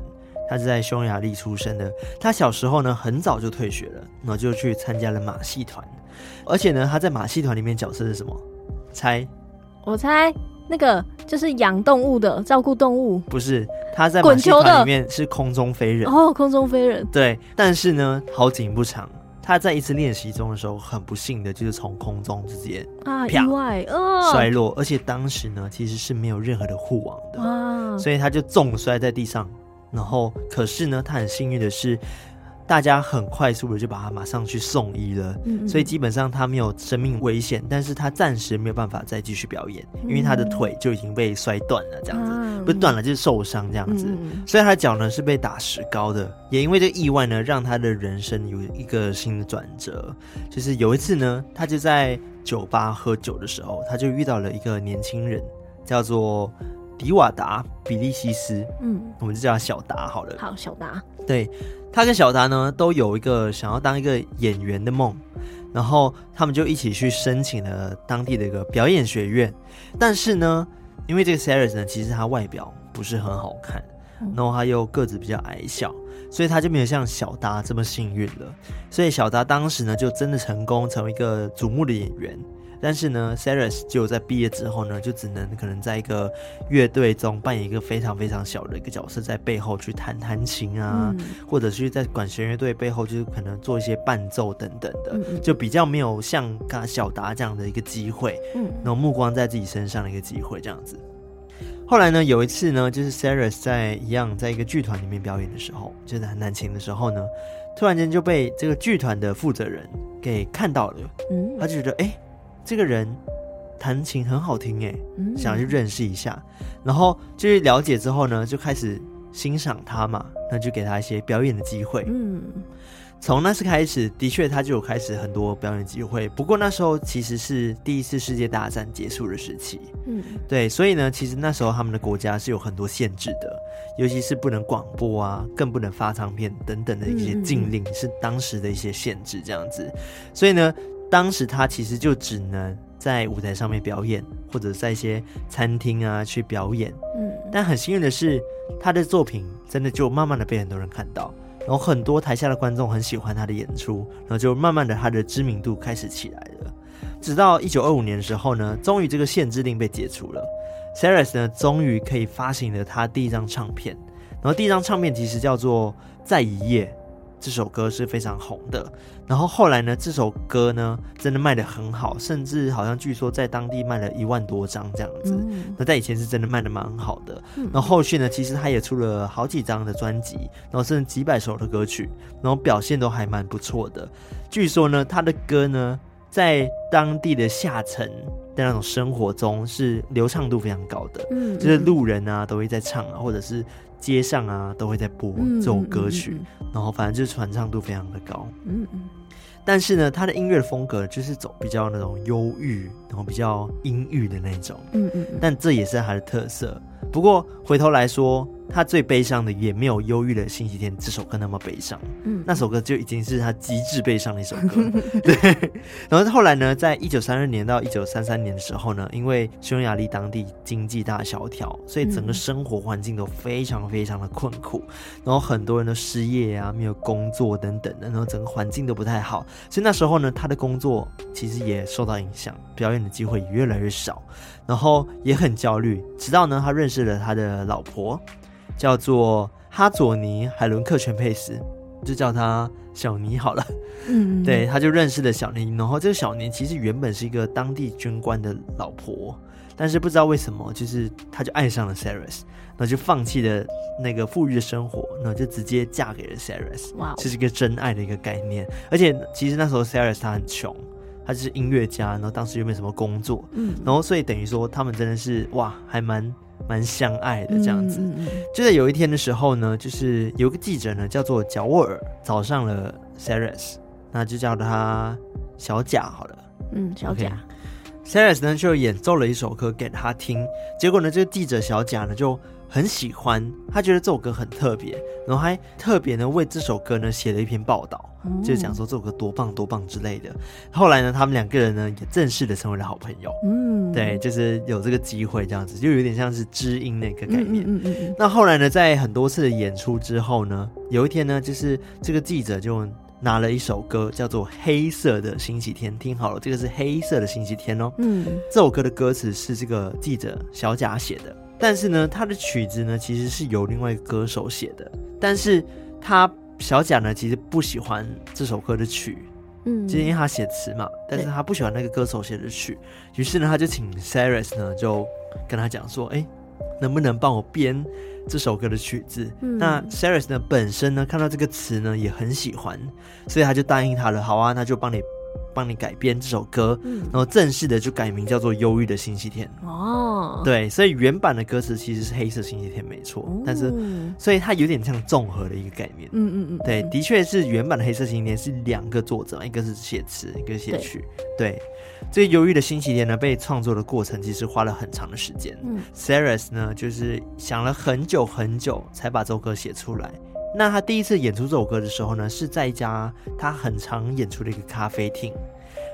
他是在匈牙利出生的。他小时候呢，很早就退学了，然后就去参加了马戏团，而且呢，他在马戏团里面角色是什么？猜。我猜那个就是养动物的，照顾动物。不是，他在马戏团里面是空中飞人。哦，空中飞人。对，但是呢，好景不长，他在一次练习中的时候，很不幸的就是从空中直接啊意外哦摔落，而且当时呢，其实是没有任何的护网的啊，所以他就重摔在地上。然后，可是呢，他很幸运的是。大家很快速的就把他马上去送医了，嗯嗯，所以基本上他没有生命危险，但是他暂时没有办法再继续表演，因为他的腿就已经被摔断了，这样子，嗯、不是断了就是受伤这样子，嗯、所以他的脚呢是被打石膏的，也因为这个意外呢，让他的人生有一个新的转折，就是有一次呢，他就在酒吧喝酒的时候，他就遇到了一个年轻人，叫做迪瓦达比利西斯，嗯，我们就叫他小达好了，好，小达，对。他跟小达呢都有一个想要当一个演员的梦，然后他们就一起去申请了当地的一个表演学院。但是呢，因为这个 Saras 呢，其实他外表不是很好看，然后他又个子比较矮小，所以他就没有像小达这么幸运了。所以小达当时呢，就真的成功成为一个瞩目的演员。但是呢 s a r a s 就在毕业之后呢，就只能可能在一个乐队中扮演一个非常非常小的一个角色，在背后去弹弹琴啊，嗯、或者是在管弦乐队背后就是可能做一些伴奏等等的，嗯嗯就比较没有像刚小达这样的一个机会，嗯，然后目光在自己身上的一个机会这样子。后来呢，有一次呢，就是 Sarah 在一样在一个剧团里面表演的时候，就是弹弹琴的时候呢，突然间就被这个剧团的负责人给看到了，嗯，他就觉得哎。欸这个人弹琴很好听哎，想要去认识一下，然后就是了解之后呢，就开始欣赏他嘛，那就给他一些表演的机会。嗯，从那次开始，的确他就有开始很多表演机会。不过那时候其实是第一次世界大战结束的时期，嗯，对，所以呢，其实那时候他们的国家是有很多限制的，尤其是不能广播啊，更不能发唱片等等的一些禁令，是当时的一些限制这样子。所以呢。当时他其实就只能在舞台上面表演，或者在一些餐厅啊去表演。嗯，但很幸运的是，他的作品真的就慢慢的被很多人看到，然后很多台下的观众很喜欢他的演出，然后就慢慢的他的知名度开始起来了。直到一九二五年的时候呢，终于这个限制令被解除了 s a r i s 呢终于可以发行了他第一张唱片，然后第一张唱片其实叫做《在一夜》。这首歌是非常红的，然后后来呢，这首歌呢真的卖的很好，甚至好像据说在当地卖了一万多张这样子。嗯、那在以前是真的卖的蛮好的。嗯、然后后续呢，其实他也出了好几张的专辑，然后甚至几百首的歌曲，然后表现都还蛮不错的。据说呢，他的歌呢在当地的下层的那种生活中是流畅度非常高的，嗯，就是路人啊都会在唱啊，或者是。街上啊，都会在播这首歌曲，嗯嗯嗯、然后反正就是传唱度非常的高。嗯嗯，但是呢，他的音乐风格就是走比较那种忧郁，然后比较阴郁的那种。嗯嗯，嗯但这也是他的特色。不过回头来说，他最悲伤的也没有忧郁的星期天这首歌那么悲伤，嗯，那首歌就已经是他极致悲伤的一首歌，对。然后后来呢，在一九三二年到一九三三年的时候呢，因为匈牙利当地经济大萧条，所以整个生活环境都非常非常的困苦，然后很多人都失业啊，没有工作等等的，然后整个环境都不太好，所以那时候呢，他的工作其实也受到影响，表演的机会也越来越少，然后也很焦虑，直到呢，他认识了他的老婆。叫做哈佐尼海伦克全佩斯，就叫他小尼好了。嗯，对，他就认识了小尼，然后这个小尼其实原本是一个当地军官的老婆，但是不知道为什么，就是他就爱上了然后就放弃了那个富裕的生活，然后就直接嫁给了 Cyrus。哇，这是一个真爱的一个概念。而且其实那时候 Cyrus 他很穷，他就是音乐家，然后当时又没什么工作，嗯，然后所以等于说他们真的是哇，还蛮。蛮相爱的这样子，嗯嗯、就在有一天的时候呢，就是有个记者呢，叫做贾沃尔，找上了 Cyrus，那就叫他小贾好了。嗯，小贾。Cyrus 呢就演奏了一首歌给他听，结果呢，这个记者小贾呢就。很喜欢，他觉得这首歌很特别，然后还特别呢为这首歌呢写了一篇报道，嗯、就讲说这首歌多棒多棒之类的。后来呢，他们两个人呢也正式的成为了好朋友。嗯，对，就是有这个机会这样子，就有点像是知音那个概念。嗯嗯，嗯，嗯那后来呢，在很多次的演出之后呢，有一天呢，就是这个记者就拿了一首歌叫做《黑色的星期天》，听好了，这个是《黑色的星期天》哦。嗯，这首歌的歌词是这个记者小贾写的。但是呢，他的曲子呢，其实是由另外一个歌手写的。但是他小贾呢，其实不喜欢这首歌的曲，嗯，就因为他写词嘛。但是他不喜欢那个歌手写的曲，于是呢，他就请 Cyrus 呢，就跟他讲说，哎，能不能帮我编这首歌的曲子？嗯，那 Cyrus 呢，本身呢，看到这个词呢，也很喜欢，所以他就答应他了。好啊，那就帮你。帮你改编这首歌，嗯、然后正式的就改名叫做《忧郁的星期天》哦。对，所以原版的歌词其实是《黑色星期天》没错，哦、但是所以它有点像综合的一个概念。嗯嗯嗯，对，的确是原版的《黑色星期天》是两个作者，一个是写词，一个写曲。对，对，这个《忧郁的星期天》呢，被创作的过程其实花了很长的时间。嗯，Cyrus 呢，就是想了很久很久才把这首歌写出来。那他第一次演出这首歌的时候呢，是在一家他很常演出的一个咖啡厅。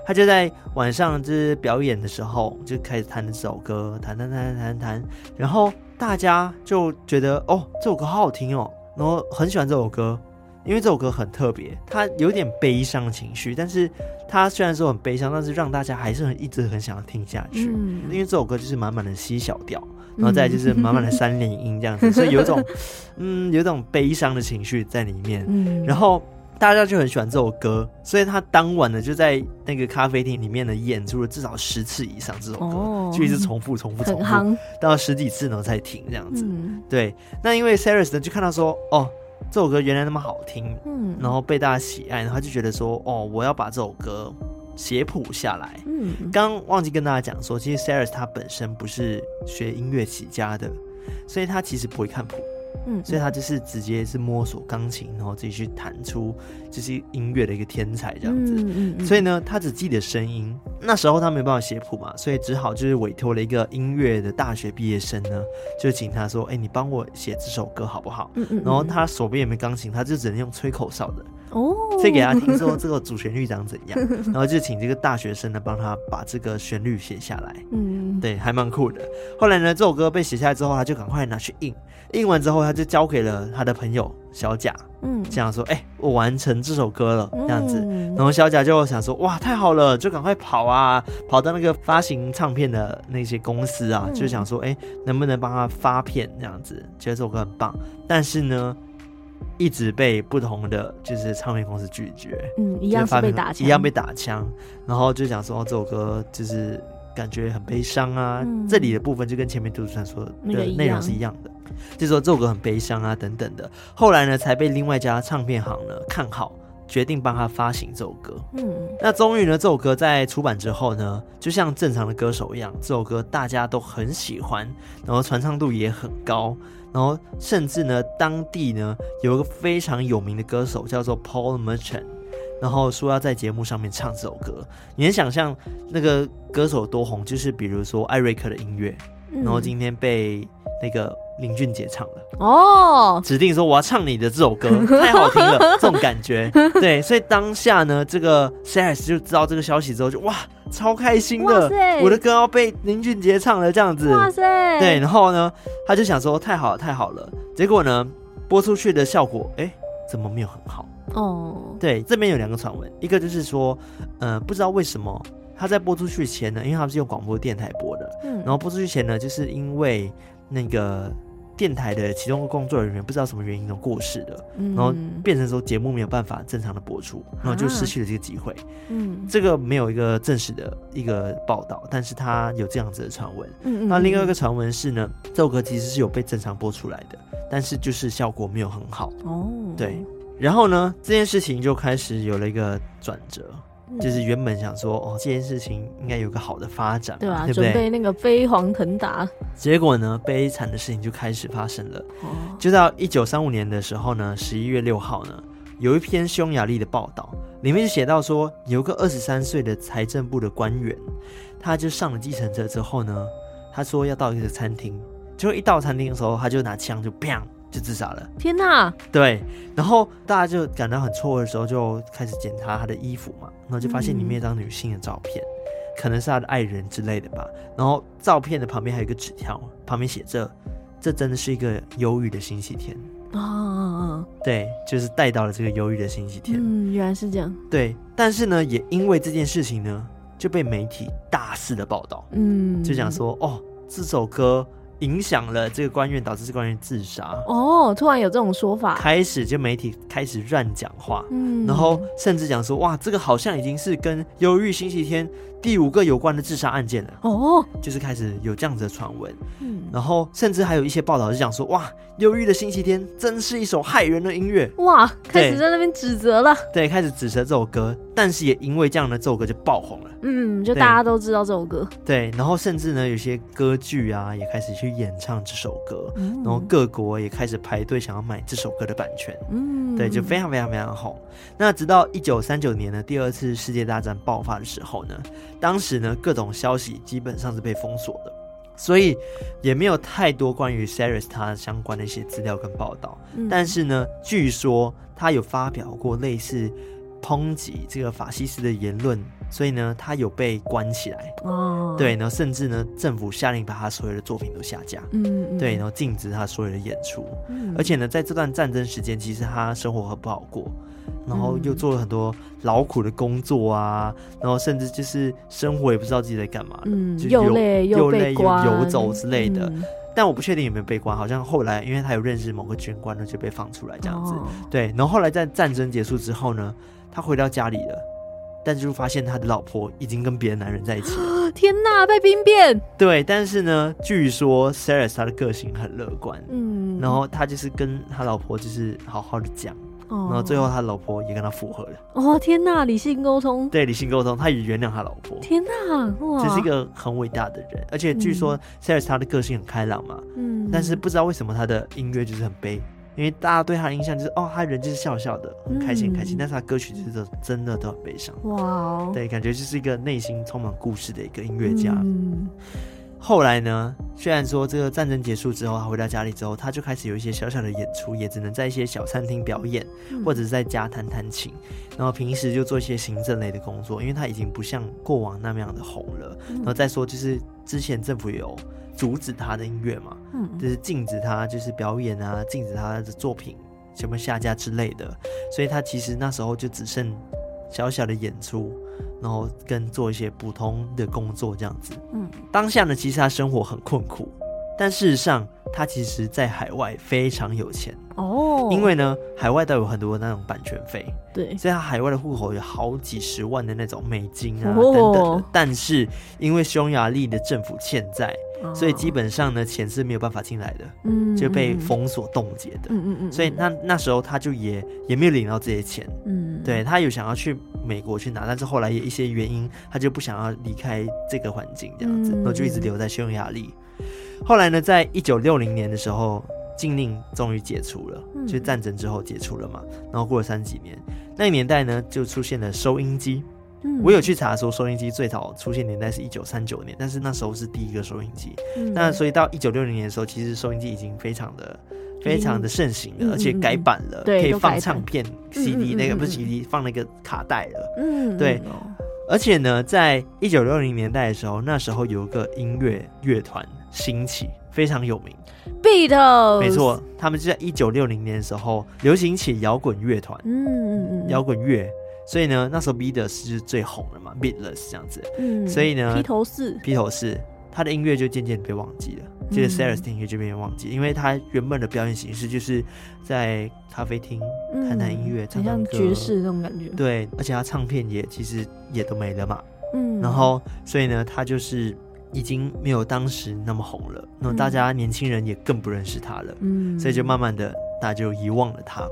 他就在晚上就是表演的时候，就开始弹这首歌，弹弹弹弹弹，然后大家就觉得哦，这首歌好好听哦，然后很喜欢这首歌。因为这首歌很特别，它有点悲伤的情绪，但是它虽然说很悲伤，但是让大家还是很一直很想要听下去。嗯，因为这首歌就是满满的 C 小调，然后再就是满满的三连音这样子，嗯、所以有一种嗯有一种悲伤的情绪在里面。嗯，然后。大家就很喜欢这首歌，所以他当晚呢就在那个咖啡厅里面呢演出了至少十次以上这首歌，哦、就一直重复、重复、重复，到十几次呢才停这样子。嗯、对，那因为 Saris 呢就看到说，哦，这首歌原来那么好听，嗯，然后被大家喜爱，然后他就觉得说，哦，我要把这首歌写谱下来。嗯，刚忘记跟大家讲说，其实 Sarah 他本身不是学音乐起家的，所以他其实不会看谱。嗯，所以他就是直接是摸索钢琴，然后自己去弹出就是音乐的一个天才这样子。嗯嗯嗯。所以呢，他只记得声音。那时候他没办法写谱嘛，所以只好就是委托了一个音乐的大学毕业生呢，就请他说：“哎，你帮我写这首歌好不好？”嗯嗯。然后他手边也没钢琴，他就只能用吹口哨的。哦。所以给他听说这个主旋律长怎样，然后就请这个大学生呢帮他把这个旋律写下来。嗯。对，还蛮酷的。后来呢，这首歌被写下来之后，他就赶快拿去印。印完之后，他就交给了他的朋友小贾，嗯，这样说，哎、欸，我完成这首歌了，这样子。嗯、然后小贾就想说，哇，太好了，就赶快跑啊，跑到那个发行唱片的那些公司啊，嗯、就想说，哎、欸，能不能帮他发片这样子？觉得这首歌很棒，但是呢，一直被不同的就是唱片公司拒绝，嗯，一样是被打枪，一样被打枪。然后就想说，这首歌就是感觉很悲伤啊。嗯、这里的部分就跟前面杜子川说的内容是一样的。就说这首歌很悲伤啊，等等的。后来呢，才被另外一家唱片行呢看好，决定帮他发行这首歌。嗯，那终于呢，这首歌在出版之后呢，就像正常的歌手一样，这首歌大家都很喜欢，然后传唱度也很高，然后甚至呢，当地呢有一个非常有名的歌手叫做 Paul Merchant，然后说要在节目上面唱这首歌。你能想象那个歌手多红？就是比如说艾瑞克的音乐，然后今天被那个。林俊杰唱的。哦，指定说我要唱你的这首歌，太好听了，这种感觉，对，所以当下呢，这个 SARS 就知道这个消息之后就，就哇，超开心的，我的歌要被林俊杰唱了，这样子，哇塞，对，然后呢，他就想说太好了，太好了，结果呢，播出去的效果，哎，怎么没有很好？哦，对，这边有两个传闻，一个就是说，呃，不知道为什么他在播出去前呢，因为他们是用广播电台播的，嗯，然后播出去前呢，就是因为那个。电台的其中的工作人员不知道什么原因都过世了，嗯、然后变成说节目没有办法正常的播出，然后就失去了这个机会。嗯，这个没有一个正式的一个报道，但是他有这样子的传闻。嗯，那另外一个传闻是呢，这首歌其实是有被正常播出来的，但是就是效果没有很好。哦，对，然后呢，这件事情就开始有了一个转折。就是原本想说，哦，这件事情应该有个好的发展，对吧？对不对？准备那个飞黄腾达。结果呢，悲惨的事情就开始发生了。哦，就到一九三五年的时候呢，十一月六号呢，有一篇匈牙利的报道，里面就写到说，有个二十三岁的财政部的官员，他就上了计程车之后呢，他说要到一个餐厅，结果一到餐厅的时候，他就拿枪就砰。就自杀了！天哪！对，然后大家就感到很错愕的时候，就开始检查他的衣服嘛，然后就发现里面有一张女性的照片，嗯、可能是他的爱人之类的吧。然后照片的旁边还有一个纸条，旁边写着：“这真的是一个忧郁的星期天。”啊啊啊！对，就是带到了这个忧郁的星期天。嗯，原来是这样。对，但是呢，也因为这件事情呢，就被媒体大肆的报道。嗯，就讲说哦，这首歌。影响了这个官员，导致这个官员自杀。哦，突然有这种说法，开始就媒体开始乱讲话，嗯，然后甚至讲说，哇，这个好像已经是跟《忧郁星期天》第五个有关的自杀案件了。哦，就是开始有这样子的传闻，嗯，然后甚至还有一些报道是讲说，哇，《忧郁的星期天》真是一首害人的音乐。哇，开始在那边指责了，对，开始指责这首歌，但是也因为这样的这首歌就爆红了。嗯，就大家都知道这首歌。对，然后甚至呢，有些歌剧啊也开始去演唱这首歌，嗯、然后各国也开始排队想要买这首歌的版权。嗯，对，就非常非常非常红。那直到一九三九年呢，第二次世界大战爆发的时候呢，当时呢各种消息基本上是被封锁的，所以也没有太多关于 Cyrus 他相关的一些资料跟报道。嗯、但是呢，据说他有发表过类似。抨击这个法西斯的言论所以呢，他有被关起来哦。对，然后甚至呢，政府下令把他所有的作品都下架。嗯，嗯，对，然后禁止他所有的演出。嗯，而且呢，在这段战争时间，其实他生活很不好过，然后又做了很多劳苦的工作啊，然后甚至就是生活也不知道自己在干嘛。嗯，就又累又累，又游走之类的。嗯，但我不确定有没有被关，好像后来因为他有认识某个军官呢，就被放出来这样子。哦，对，然后后来在战争结束之后呢，他回到家里了。但就发现他的老婆已经跟别的男人在一起了。天哪，被兵变！对，但是呢，据说 Sarah 他的个性很乐观，嗯，然后他就是跟他老婆就是好好的讲，哦，然后最后他老婆也跟他复合了。哦，天哪，理性沟通，对，理性沟通，他也原谅他老婆。天哪，哇，这是一个很伟大的人，而且据说 s a r i s 他的个性很开朗嘛，嗯，但是不知道为什么他的音乐就是很悲。因为大家对他的印象就是哦，他人就是笑笑的，很开心很开心，嗯、但是他歌曲就是真的都很悲伤。哇、哦，对，感觉就是一个内心充满故事的一个音乐家。嗯、后来呢，虽然说这个战争结束之后，他回到家里之后，他就开始有一些小小的演出，也只能在一些小餐厅表演，嗯、或者是在家弹弹琴，然后平时就做一些行政类的工作，因为他已经不像过往那么样的红了。嗯、然后再说，就是之前政府有。阻止他的音乐嘛，嗯，就是禁止他就是表演啊，禁止他的作品全部下架之类的，所以他其实那时候就只剩小小的演出，然后跟做一些普通的工作这样子。嗯，当下呢，其实他生活很困苦，但事实上他其实在海外非常有钱哦，因为呢，海外都有很多那种版权费，对，所以他海外的户口有好几十万的那种美金啊、哦、等等的，但是因为匈牙利的政府欠债。所以基本上呢，钱是没有办法进来的，嗯，就被封锁冻结的，嗯嗯嗯。所以那那时候他就也也没有领到这些钱，嗯，对，他有想要去美国去拿，但是后来有一些原因，他就不想要离开这个环境，这样子，然后就一直留在匈牙利。后来呢，在一九六零年的时候，禁令终于解除了，就战争之后解除了嘛。然后过了三几年，那个年代呢，就出现了收音机。我有去查说，收音机最早出现年代是一九三九年，但是那时候是第一个收音机。嗯、那所以到一九六零年的时候，其实收音机已经非常的、非常的盛行了，嗯、而且改版了，嗯、可以放唱片、CD，那个不是 CD，放那个卡带了。嗯，对。而且呢，在一九六零年代的时候，那时候有一个音乐乐团兴起，非常有名，Beatles。没错，他们就在一九六零年的时候流行起摇滚乐团。嗯嗯嗯，摇滚乐。所以呢，那时候 Beatles 是最红的嘛，Beatles 这样子。嗯，所以呢，披头士，披头士，他的音乐就渐渐被忘记了，接着 Cyrus 的音乐就被忘记，因为他原本的表演形式就是在咖啡厅弹弹音乐，唱唱歌，像爵士那种感觉。对，而且他唱片也其实也都没了嘛。嗯，然后所以呢，他就是已经没有当时那么红了，那么大家年轻人也更不认识他了。嗯，所以就慢慢的大家就遗忘了他。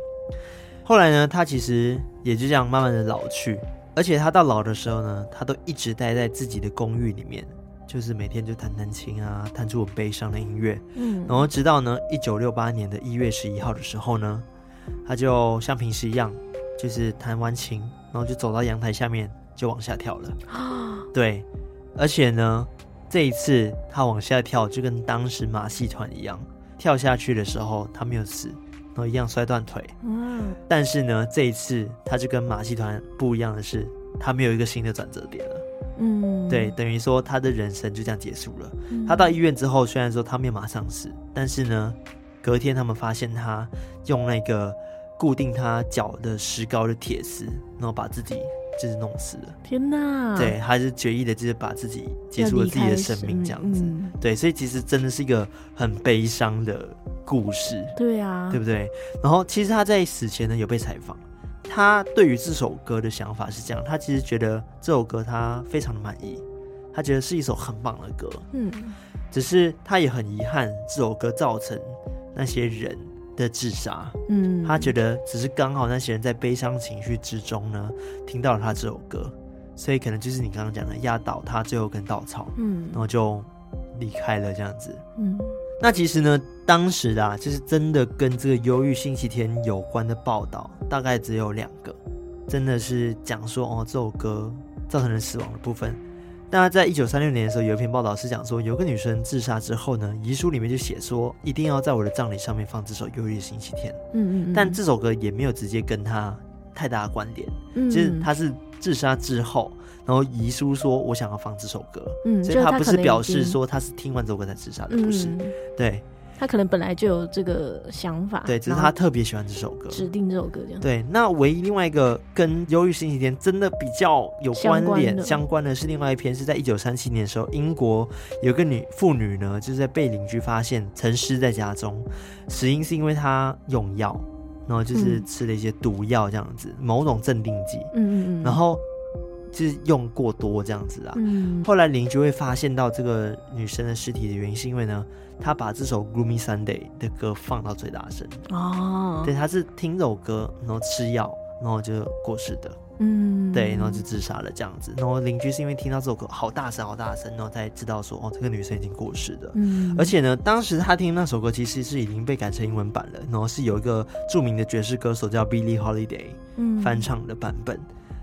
后来呢，他其实也就这样慢慢的老去，而且他到老的时候呢，他都一直待在自己的公寓里面，就是每天就弹弹琴啊，弹出很悲伤的音乐。嗯，然后直到呢一九六八年的一月十一号的时候呢，他就像平时一样，就是弹完琴，然后就走到阳台下面就往下跳了。啊，对，而且呢，这一次他往下跳就跟当时马戏团一样，跳下去的时候他没有死。然后一样摔断腿，嗯，但是呢，这一次他就跟马戏团不一样的是，他没有一个新的转折点了，嗯，对，等于说他的人生就这样结束了。嗯，他到医院之后，虽然说他没有马上死，但是呢，隔天他们发现他用那个固定他脚的石膏的铁丝，然后把自己。就是弄死了，天哪！对，他是决意的，就是把自己结束了自己的生命，这样子。嗯、对，所以其实真的是一个很悲伤的故事。对啊，对不对？然后其实他在死前呢有被采访，他对于这首歌的想法是这样：他其实觉得这首歌他非常的满意，他觉得是一首很棒的歌。嗯，只是他也很遗憾这首歌造成那些人的自杀，嗯，他觉得只是刚好那些人在悲伤情绪之中呢，听到了他这首歌，所以可能就是你刚刚讲的压倒他最后根稻草，嗯，然后就离开了这样子，嗯，那其实呢，当时啊，就是真的跟这个忧郁星期天有关的报道，大概只有两个，真的是讲说哦，这首歌造成人死亡的部分。那在一九三六年的时候，有一篇报道是讲说，有个女生自杀之后呢，遗书里面就写说，一定要在我的葬礼上面放这首《忧郁星期天》。嗯嗯，嗯。但这首歌也没有直接跟她太大的关联，嗯，其实他是自杀之后，然后遗书说我想要放这首歌，嗯，所以他不是表示说他是听完这首歌才自杀的，不是，嗯、对。他可能本来就有这个想法，对，只是他特别喜欢这首歌，指定这首歌这样。对，那唯一另外一个跟《忧郁星期天》真的比较有关联相关的。是另外一篇，是在一九三七年的时候，英国有个女妇女呢，就是在被邻居发现沉尸在家中，死因是因为她用药，然后就是吃了一些毒药这样子，嗯、某种镇定剂，嗯嗯嗯，然后就是用过多这样子啊，嗯，后来邻居会发现到这个女生的尸体的原因是因为呢。她把这首《Gloomy Sunday》的歌放到最大声。哦，对，他是听这首歌，然后吃药，然后就过世的，嗯，对，然后就自杀了这样子。然后邻居是因为听到这首歌好大声，好大声，然后才知道说，哦，这个女生已经过世的。嗯，而且呢，当时他听那首歌其实是已经被改成英文版了，然后是有一个著名的爵士歌手叫 Billie Holiday 翻唱的版本，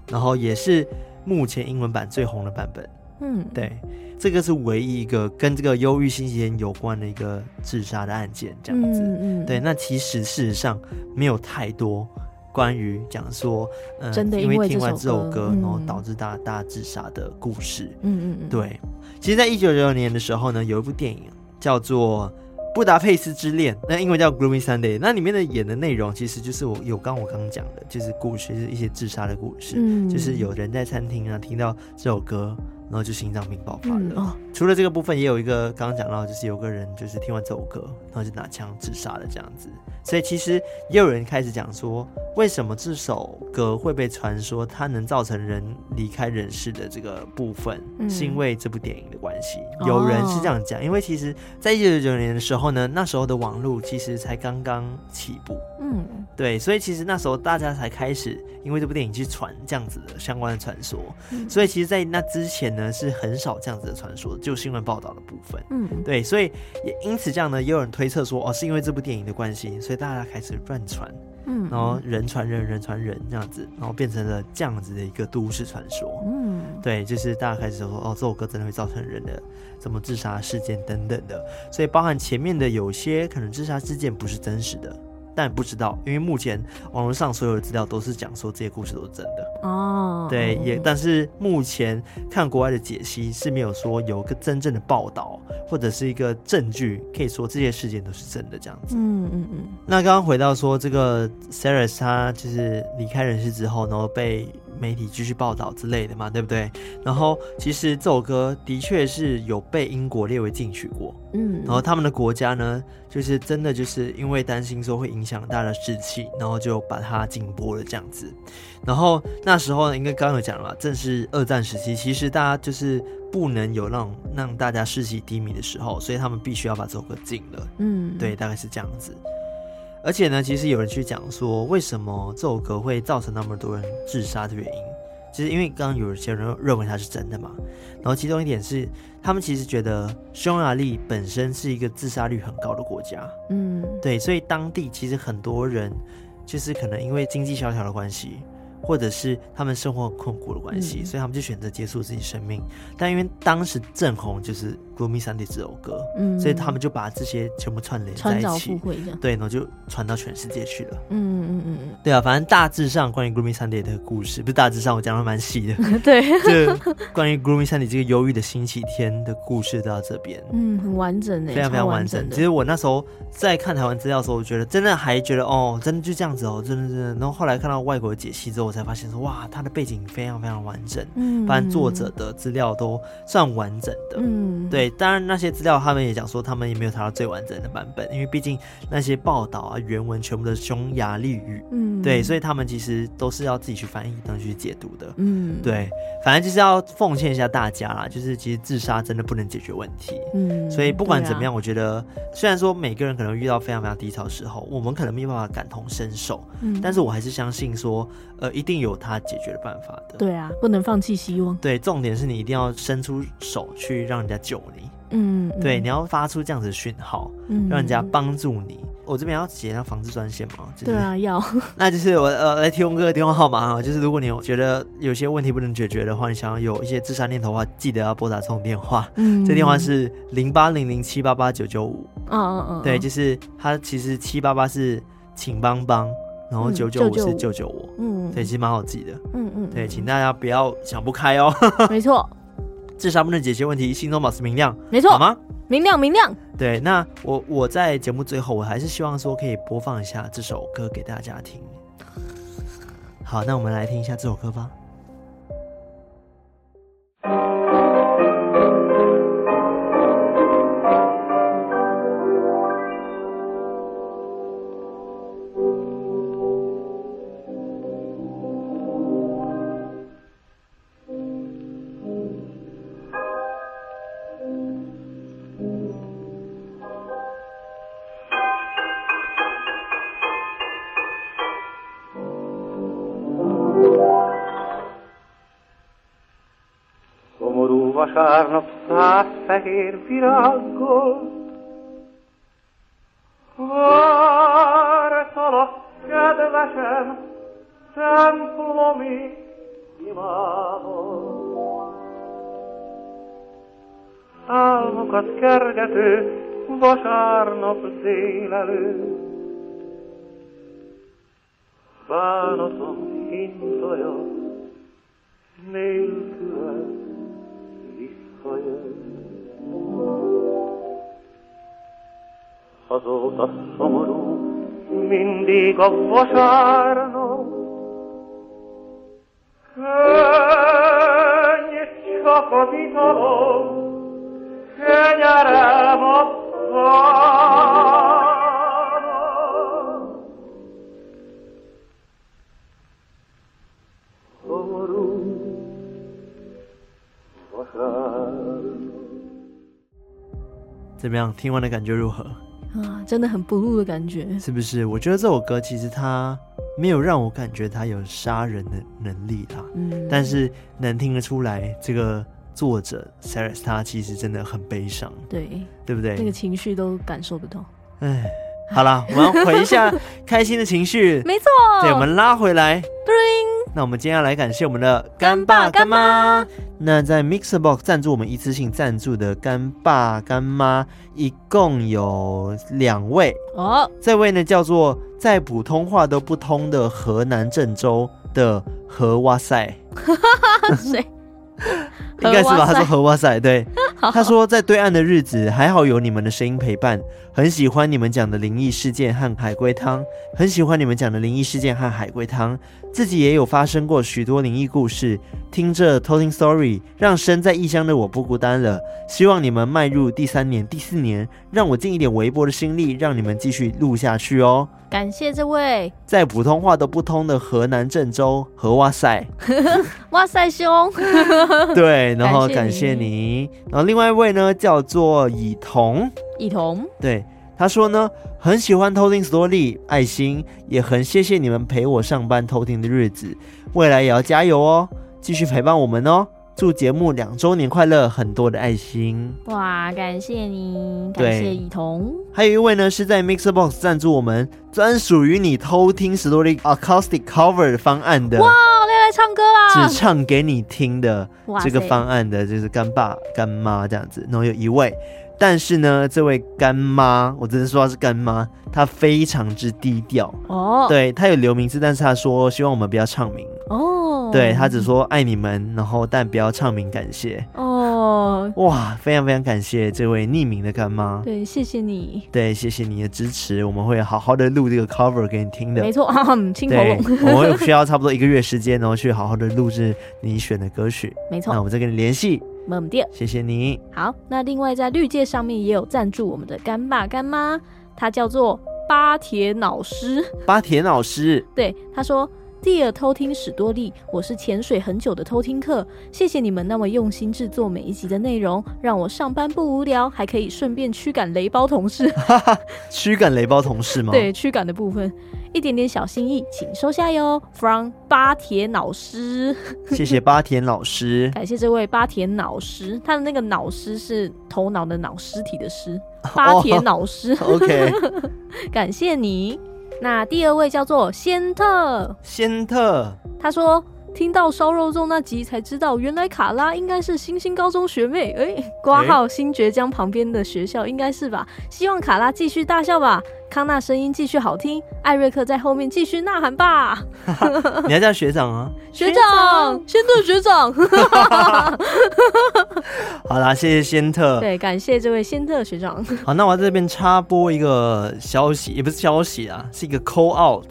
然后也是目前英文版最红的版本。嗯，对。这个是唯一一个跟这个忧郁星期天有关的一个自杀的案件，这样子。嗯嗯、对，那其实事实上没有太多关于讲说，嗯、呃，因为听完这首歌，然后导致大大自杀的故事。嗯嗯嗯。对，其实，在一九九九年的时候呢，有一部电影叫做《布达佩斯之恋》，那英文叫《Gloomy Sunday》，那里面的演的内容其实就是我有刚我刚刚讲的，就是故事，就是一些自杀的故事，嗯、就是有人在餐厅啊听到这首歌。然后就心脏病爆发了。嗯哦、除了这个部分，也有一个刚刚讲到，就是有个人就是听完这首歌，然后就拿枪自杀了这样子。所以其实也有人开始讲说，为什么这首歌会被传说它能造成人离开人世的这个部分，嗯、是因为这部电影的关系。有人是这样讲，哦、因为其实在一九九九年的时候呢，那时候的网络其实才刚刚起步。嗯，对，所以其实那时候大家才开始因为这部电影去传这样子的相关的传说。嗯、所以其实，在那之前呢。是很少这样子的传说，就新闻报道的部分。嗯，对，所以也因此这样呢，也有人推测说，哦，是因为这部电影的关系，所以大家开始乱传，嗯，然后人传人，人传人这样子，然后变成了这样子的一个都市传说。嗯，对，就是大家开始说，哦，这首歌真的会造成人的什么自杀事件等等的，所以包含前面的有些可能自杀事件不是真实的。但不知道，因为目前网络上所有的资料都是讲说这些故事都是真的哦。对，也但是目前看国外的解析是没有说有个真正的报道或者是一个证据可以说这些事件都是真的这样子。嗯嗯嗯。那刚刚回到说这个 Sarah 他就是离开人世之后，然后被。媒体继续报道之类的嘛，对不对？然后其实这首歌的确是有被英国列为禁曲过，嗯，然后他们的国家呢，就是真的就是因为担心说会影响大家的士气，然后就把它禁播了这样子。然后那时候呢，应该刚刚有讲了，正是二战时期，其实大家就是不能有让让大家士气低迷的时候，所以他们必须要把这首歌禁了，嗯，对，大概是这样子。而且呢，其实有人去讲说，为什么这首歌会造成那么多人自杀的原因，其实因为刚刚有些人认为它是真的嘛。然后其中一点是，他们其实觉得匈牙利本身是一个自杀率很高的国家，嗯，对，所以当地其实很多人就是可能因为经济萧条的关系。或者是他们生活很困苦的关系，嗯、所以他们就选择结束自己生命。但因为当时正红就是《Gloomy Sunday》这首歌，嗯，所以他们就把这些全部串联在一起，对，然后就传到全世界去了。嗯嗯嗯嗯，对啊，反正大致上关于《Gloomy Sunday》的故事，不是大致上我讲的蛮细的。对，就关于《Gloomy Sunday》这个忧郁的星期天的故事到这边，嗯，很完整的，非常非常完整。其实我那时候在看台湾资料的时候，我觉得真的还觉得哦，真的就这样子哦，真的真的。然后后来看到外国的解析之后。我才发现说哇，它的背景非常非常完整，嗯，反正作者的资料都算完整的，嗯，对。当然那些资料他们也讲说，他们也没有查到最完整的版本，因为毕竟那些报道啊原文全部都是匈牙利语，嗯，对，所以他们其实都是要自己去翻译，然后去解读的，嗯，对。反正就是要奉劝一下大家啦，就是其实自杀真的不能解决问题，嗯，所以不管怎么样，啊、我觉得虽然说每个人可能遇到非常非常低潮的时候，我们可能没有办法感同身受，嗯，但是我还是相信说，呃，一定有他解决的办法的。对啊，不能放弃希望。对，重点是你一定要伸出手去让人家救你。嗯，对，你要发出这样子的讯号，嗯，让人家帮助你。我这边要写上防治专线吗？就是、对啊，要。那就是我呃来提供个电话号码啊，就是如果你有觉得有些问题不能解决的话，你想要有一些自杀念头的话，记得要拨打这种电话。嗯，这电话是零八零零七八八九九五。嗯嗯嗯。对，就是它其实七八八是请帮帮。然后九九五是救救我，嗯，对，其实蛮好记的，嗯嗯，对，请大家不要想不开哦，没错，自杀不能解决问题，心中保持明亮，没错，好吗？明亮明亮，对，那我我在节目最后，我还是希望说可以播放一下这首歌给大家听。好，那我们来听一下这首歌吧。Vasárnap száz fehér virággal. Vártalak, kedvesem, templomi imával. Álmokat kergető vasárnap délelő, Bánatom hintaja nélküled Azóta szomorú mindig a vasárnap, Könny csak az italom, kenyerem a Szomorú 怎么样？听完的感觉如何？啊，真的很 blue 的感觉，是不是？我觉得这首歌其实它没有让我感觉它有杀人的能力啦，嗯，但是能听得出来，这个作者 Saras 他其实真的很悲伤，对，对不对？那个情绪都感受得到。哎，好了，我们回一下开心的情绪，没错，对，我们拉回来。那我们今天要来感谢我们的干爸干妈。那在 Mixerbox 赞助我们一次性赞助的干爸干妈一共有两位哦。这位呢叫做在普通话都不通的河南郑州的何哇塞。谁？应该是吧？他说何哇塞，对。他说在对岸的日子还好有你们的声音陪伴，很喜欢你们讲的灵异事件和海龟汤，很喜欢你们讲的灵异事件和海龟汤。自己也有发生过许多灵异故事，听着偷听 story，让身在异乡的我不孤单了。希望你们迈入第三年、第四年，让我尽一点微薄的心力，让你们继续录下去哦。感谢这位在普通话都不通的河南郑州和哇塞，哇塞兄，对，然后感谢你，然后另外一位呢叫做以彤，以彤，对。他说呢，很喜欢偷听 story，爱心也很谢谢你们陪我上班偷听的日子，未来也要加油哦，继续陪伴我们哦。祝节目两周年快乐，很多的爱心。哇，感谢你，感谢以彤。还有一位呢，是在 Mixer Box 赞助我们专属于你偷听 story acoustic cover 的方案的。哇，唱歌啦！只唱给你听的这个方案的，就是干爸干妈这样子。然后有一位。但是呢，这位干妈，我只能说她是干妈，她非常之低调哦。对，她有留名字，但是她说希望我们不要唱名哦。对，他只说爱你们，然后但不要唱名，感谢哦。哇，非常非常感谢这位匿名的干妈。对，谢谢你。对，谢谢你的支持，我们会好好的录这个 cover 给你听的。没错，清口对，我们需要差不多一个月时间，然后去好好的录制你选的歌曲。没错，那我们再跟你联系。猛掉，谢谢你。好，那另外在绿界上面也有赞助我们的干爸干妈，他叫做巴铁老师。巴铁老师，对，他说：“Dear 偷听史多利，我是潜水很久的偷听客，谢谢你们那么用心制作每一集的内容，让我上班不无聊，还可以顺便驱赶雷包同事。哈哈，驱赶雷包同事吗？对，驱赶的部分。”一点点小心意，请收下哟。From 巴铁老师，谢谢巴田老师，感谢这位巴田老师。他的那个脑师是头脑的脑，尸体的尸。巴铁老师、oh,，OK，感谢你。那第二位叫做仙特，仙特，他说。听到烧肉粽那集才知道，原来卡拉应该是星星高中学妹。哎，挂号新爵江旁边的学校应该是吧？希望卡拉继续大笑吧。康纳声音继续好听，艾瑞克在后面继续呐喊吧。你还叫学长啊？学长，仙特学长。好啦，谢谢仙特。对，感谢这位仙特学长。好，那我在这边插播一个消息，也不是消息啊，是一个 call out。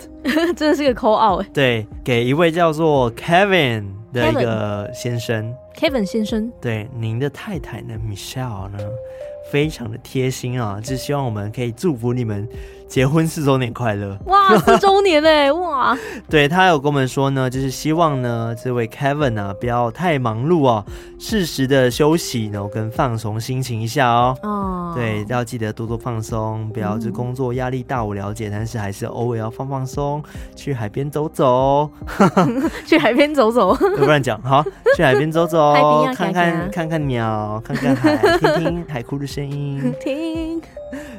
真的是个 call out。对，给一位叫做 Kevin 的一个先生。Kevin 先生。对，您的太太呢，Michelle 呢，非常的贴心啊，就希望我们可以祝福你们。结婚四周年快乐！哇，四周年嘞！哇，对，他有跟我们说呢，就是希望呢，这位 Kevin 啊，不要太忙碌哦，适时的休息，然后跟放松心情一下哦。哦，对，要记得多多放松，不要就工作压力大，我了解，嗯、但是还是偶尔要放放松，去海边走走，去海边走走，不然讲好，去海边走走，看看看看鸟，看看海，听听海哭的声音，听。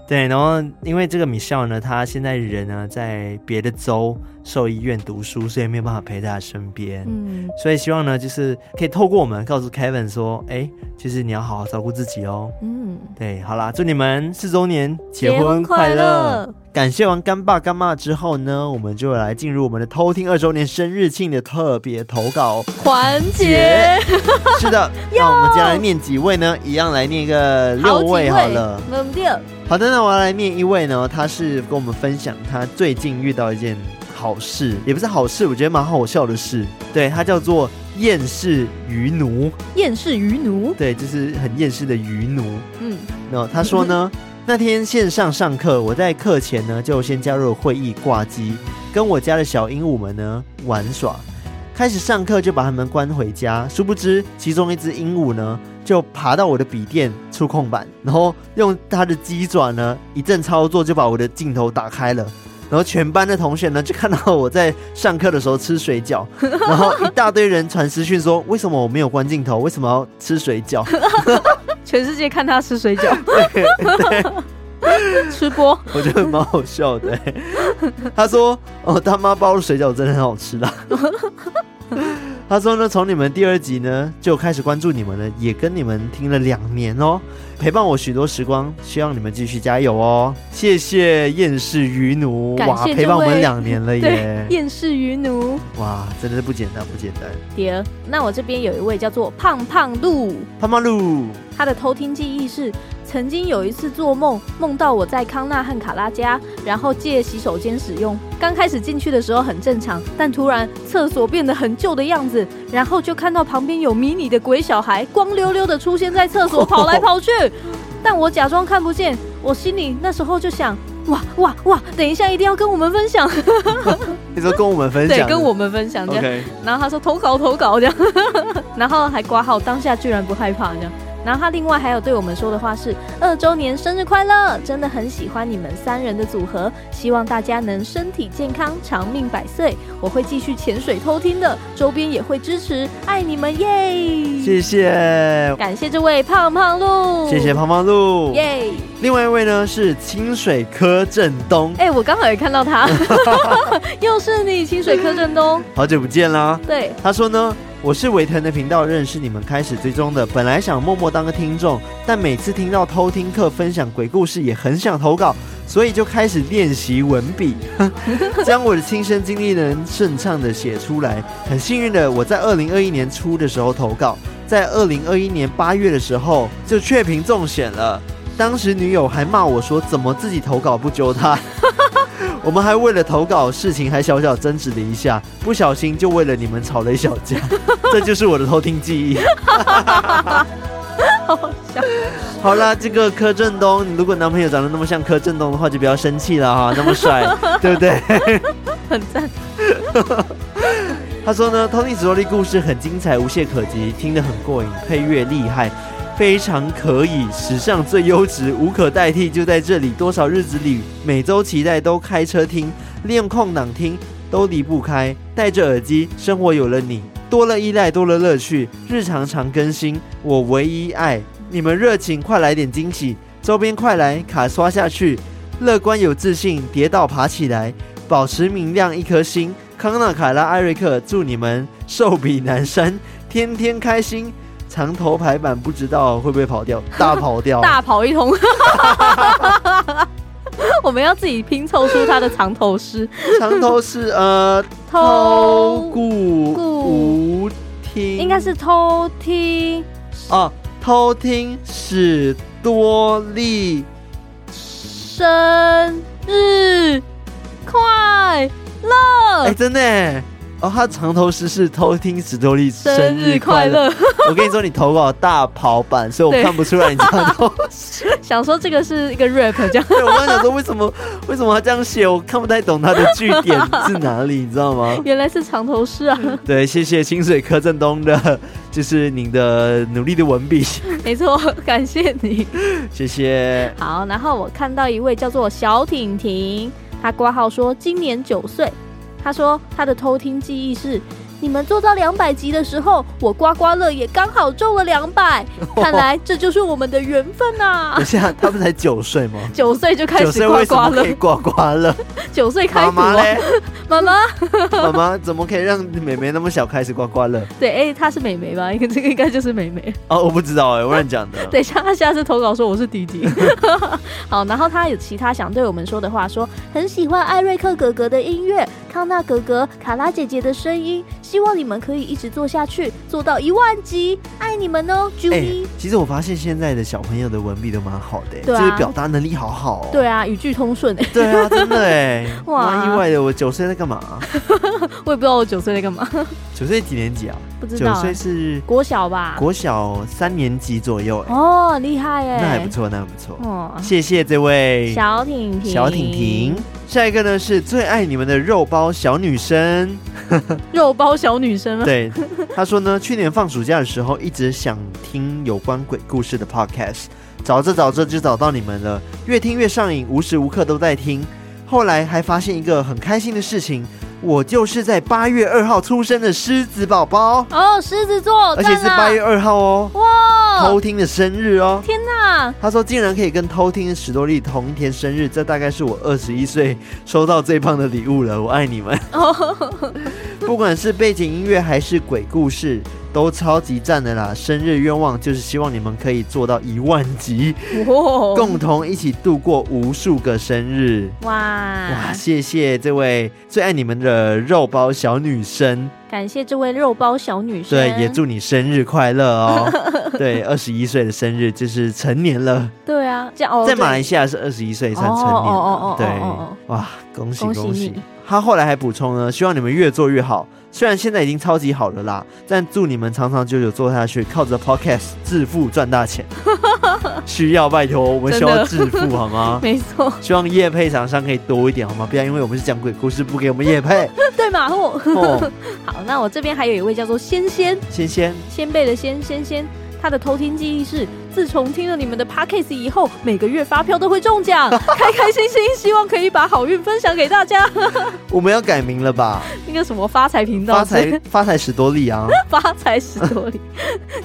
对，然后因为这个米笑呢，他现在人呢在别的州兽医院读书，所以没有办法陪在他身边。嗯，所以希望呢，就是可以透过我们告诉 Kevin 说，哎，其实你要好好照顾自己哦。嗯，对，好啦，祝你们四周年结婚快乐！快乐感谢完干爸干妈之后呢，我们就来进入我们的偷听二周年生日庆的特别投稿环节。是的，那我们接下来念几位呢？一样来念一个六位好了。好的，那我要来念一位呢，他是跟我们分享他最近遇到一件好事，也不是好事，我觉得蛮好笑的事。对，它叫做厌世愚奴。厌世愚奴，对，就是很厌世的愚奴。嗯，那他说呢，那天线上上课，我在课前呢就先加入了会议挂机，跟我家的小鹦鹉们呢玩耍。开始上课就把他们关回家，殊不知其中一只鹦鹉呢。就爬到我的笔电触控板，然后用它的鸡爪呢一阵操作，就把我的镜头打开了。然后全班的同学呢就看到我在上课的时候吃水饺，然后一大堆人传私讯说：为什么我没有关镜头？为什么要吃水饺？全世界看他吃水饺，对，对吃播，我觉得蛮好笑的。他说：哦，他妈包的水饺真的很好吃的。他说呢，从你们第二集呢就开始关注你们了，也跟你们听了两年哦，陪伴我许多时光，希望你们继续加油哦。谢谢厌世渔奴，哇，陪伴我们两年了耶！厌世渔奴，哇，真的是不简单，不简单。第二，那我这边有一位叫做胖胖鹿，胖胖鹿，他的偷听记忆是。曾经有一次做梦，梦到我在康纳和卡拉家，然后借洗手间使用。刚开始进去的时候很正常，但突然厕所变得很旧的样子，然后就看到旁边有迷你的鬼小孩光溜溜的出现在厕所，跑来跑去。但我假装看不见，我心里那时候就想：哇哇哇！等一下一定要跟我们分享。你说跟我们分享？对，跟我们分享这样。然后他说投稿投稿这样，然后还挂号，当下居然不害怕这样。然后他另外还有对我们说的话是：二周年生日快乐！真的很喜欢你们三人的组合，希望大家能身体健康、长命百岁。我会继续潜水偷听的，周边也会支持，爱你们耶！谢谢，感谢这位胖胖鹿，谢谢胖胖鹿耶！另外一位呢是清水柯震东，哎，我刚好也看到他，又是你，清水柯震东，好久不见啦！对，他说呢。我是维腾的频道认识你们开始追踪的，本来想默默当个听众，但每次听到偷听客分享鬼故事，也很想投稿，所以就开始练习文笔，将我的亲身经历能顺畅的写出来。很幸运的，我在二零二一年初的时候投稿，在二零二一年八月的时候就确评中选了。当时女友还骂我说：“怎么自己投稿不揪她？”我们还为了投稿事情还小小争执了一下，不小心就为了你们吵了一小架，这就是我的偷听记忆。好笑。好啦，这个柯震东，你如果男朋友长得那么像柯震东的话，就不要生气了哈，那么帅，对不对？很赞。他说呢，偷听史多利故事很精彩，无懈可击，听得很过瘾，配乐厉害。非常可以，史上最优质，无可代替，就在这里。多少日子里，每周期待都开车听，利用空档听，都离不开。戴着耳机，生活有了你，多了依赖，多了乐趣。日常常更新，我唯一爱你们热情，快来点惊喜，周边快来卡刷下去，乐观有自信，跌倒爬起来，保持明亮一颗心。康纳、凯拉、艾瑞克，祝你们寿比南山，天天开心。长头排版不知道会不会跑掉，大跑掉，大跑一通。我们要自己拼凑出他的藏头诗。藏头诗，呃，偷故无听，应该是偷听哦，偷听史多利生日快乐！哎，真的。哦，他藏头诗是偷听史多利生日快乐。我跟你说，你投稿大跑版，所以我看不出来你藏头诗。想说这个是一个 rap 这样。对，我刚刚想说为什么为什么他这样写，我看不太懂他的句点是哪里，你知道吗？原来是藏头诗啊。对，谢谢清水柯震东的，就是您的努力的文笔。没错，感谢你，谢谢。好，然后我看到一位叫做小婷婷，她挂号说今年九岁。他说他的偷听记忆是，你们做到两百集的时候，我刮刮乐也刚好中了两百。看来这就是我们的缘分啊！等下，他不才九岁吗？九岁就开始刮刮乐，刮刮乐。九岁开始。妈妈嘞？妈妈，妈妈怎么可以让妹妹那么小开始刮刮乐？对，哎、欸，她是妹妹吧？应该这个应该就是妹妹。哦，我不知道哎、欸，我乱讲的。等一下，他下次投稿说我是弟弟。好，然后他有其他想对我们说的话，说很喜欢艾瑞克哥哥的音乐。康纳哥哥、卡拉姐姐的声音，希望你们可以一直做下去，做到一万集，爱你们哦。欸，其实我发现现在的小朋友的文笔都蛮好的，对啊，就是表达能力好好。对啊，语句通顺。对啊，真的哎，哇，蛮意外的。我九岁在干嘛？我也不知道我九岁在干嘛。九岁几年级啊？不知道。九岁是国小吧？国小三年级左右。哦，厉害哎，那还不错，那还不错。哦，谢谢这位小婷婷，小婷婷。下一个呢是最爱你们的肉包小女生，肉包小女生吗？对，她说呢，去年放暑假的时候一直想听有关鬼故事的 podcast，找着找着就找到你们了，越听越上瘾，无时无刻都在听。后来还发现一个很开心的事情。我就是在八月二号出生的狮子宝宝哦，狮子座，而且是八月二号哦，哇，偷听的生日哦，天哪！他说竟然可以跟偷听史多利同一天生日，这大概是我二十一岁收到最棒的礼物了，我爱你们。不管是背景音乐还是鬼故事。都超级赞的啦！生日愿望就是希望你们可以做到一万集，哇共同一起度过无数个生日。哇哇！谢谢这位最爱你们的肉包小女生，感谢这位肉包小女生。对，也祝你生日快乐哦！对，二十一岁的生日就是成年了。对啊，这样在马来西亚是二十一岁算成年了。哦哦哦对，哇，恭喜恭喜！恭喜他后来还补充呢，希望你们越做越好。虽然现在已经超级好了啦，但祝你们长长久久做下去，靠着 Podcast 致富赚大钱。需要拜托，我们需要致富好吗？没错。希望夜配厂商可以多一点好吗？不要因为我们是讲鬼故事，不给我们夜配。对嘛？哦。好，那我这边还有一位叫做仙仙，仙仙，仙贝的仙仙仙，他的偷听记忆是。自从听了你们的 podcast 以后，每个月发票都会中奖，开开心心，希望可以把好运分享给大家。我们要改名了吧？那个什么发财频道，发财发财史多利啊，发财史多利，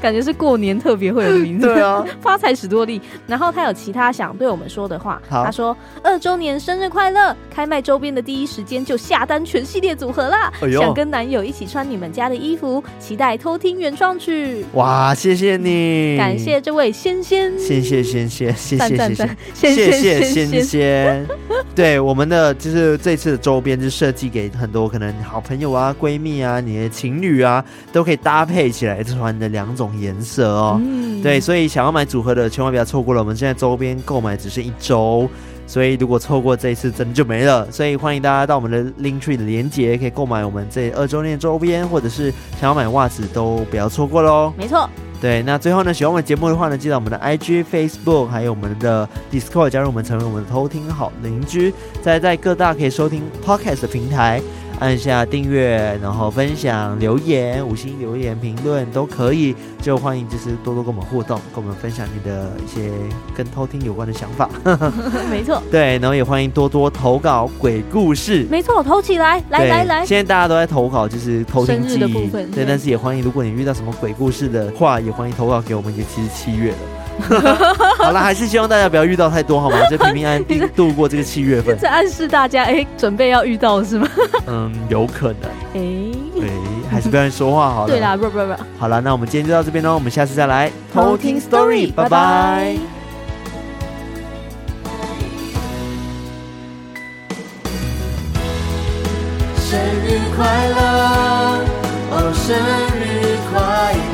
感觉是过年特别会有的名字。对啊，发财史多利。然后他有其他想对我们说的话，好他说二周年生日快乐，开卖周边的第一时间就下单全系列组合啦，哎、呦想跟男友一起穿你们家的衣服，期待偷听原创曲。哇，谢谢你，感谢这位。仙仙，谢谢仙仙，谢谢谢谢谢谢仙仙。对，我们的就是这次的周边就设计给很多可能好朋友啊、闺蜜啊、你的情侣啊，都可以搭配起来穿的两种颜色哦。嗯、对，所以想要买组合的千万不要错过了，我们现在周边购买只剩一周。所以如果错过这一次，真的就没了。所以欢迎大家到我们的 Linktree 的连接，可以购买我们这二周年周边，或者是想要买袜子，都不要错过喽。没错。对，那最后呢，喜欢我们节目的话呢，记得我们的 IG、Facebook，还有我们的 Discord，加入我们，成为我们的偷听好邻居。再在各大可以收听 Podcast 的平台。按下订阅，然后分享、留言、五星留言、评论都可以，就欢迎就是多多跟我们互动，跟我们分享你的一些跟偷听有关的想法。没错，对，然后也欢迎多多投稿鬼故事。没错，投起来，来来来。现在大家都在投稿，就是偷听记忆的部分。对，但是也欢迎，如果你遇到什么鬼故事的话，也欢迎投稿给我们。也其实七月了。好了，还是希望大家不要遇到太多，好吗？就平平安安度过这个七月份。在暗示大家，哎，准备要遇到是吗？嗯，有可能。哎哎，还是不要说话好了。对啦，不不不。好了，那我们今天就到这边喽，我们下次再来偷听 story，拜拜。生日快乐，哦，生日快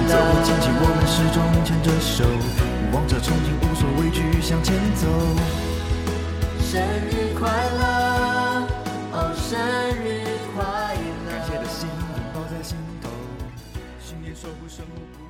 乐。走过，我们始终牵着手。望着憧憬，无所畏惧向前走。生日快乐，哦，生日快乐。感谢的心拥抱在心头，心里守护生活。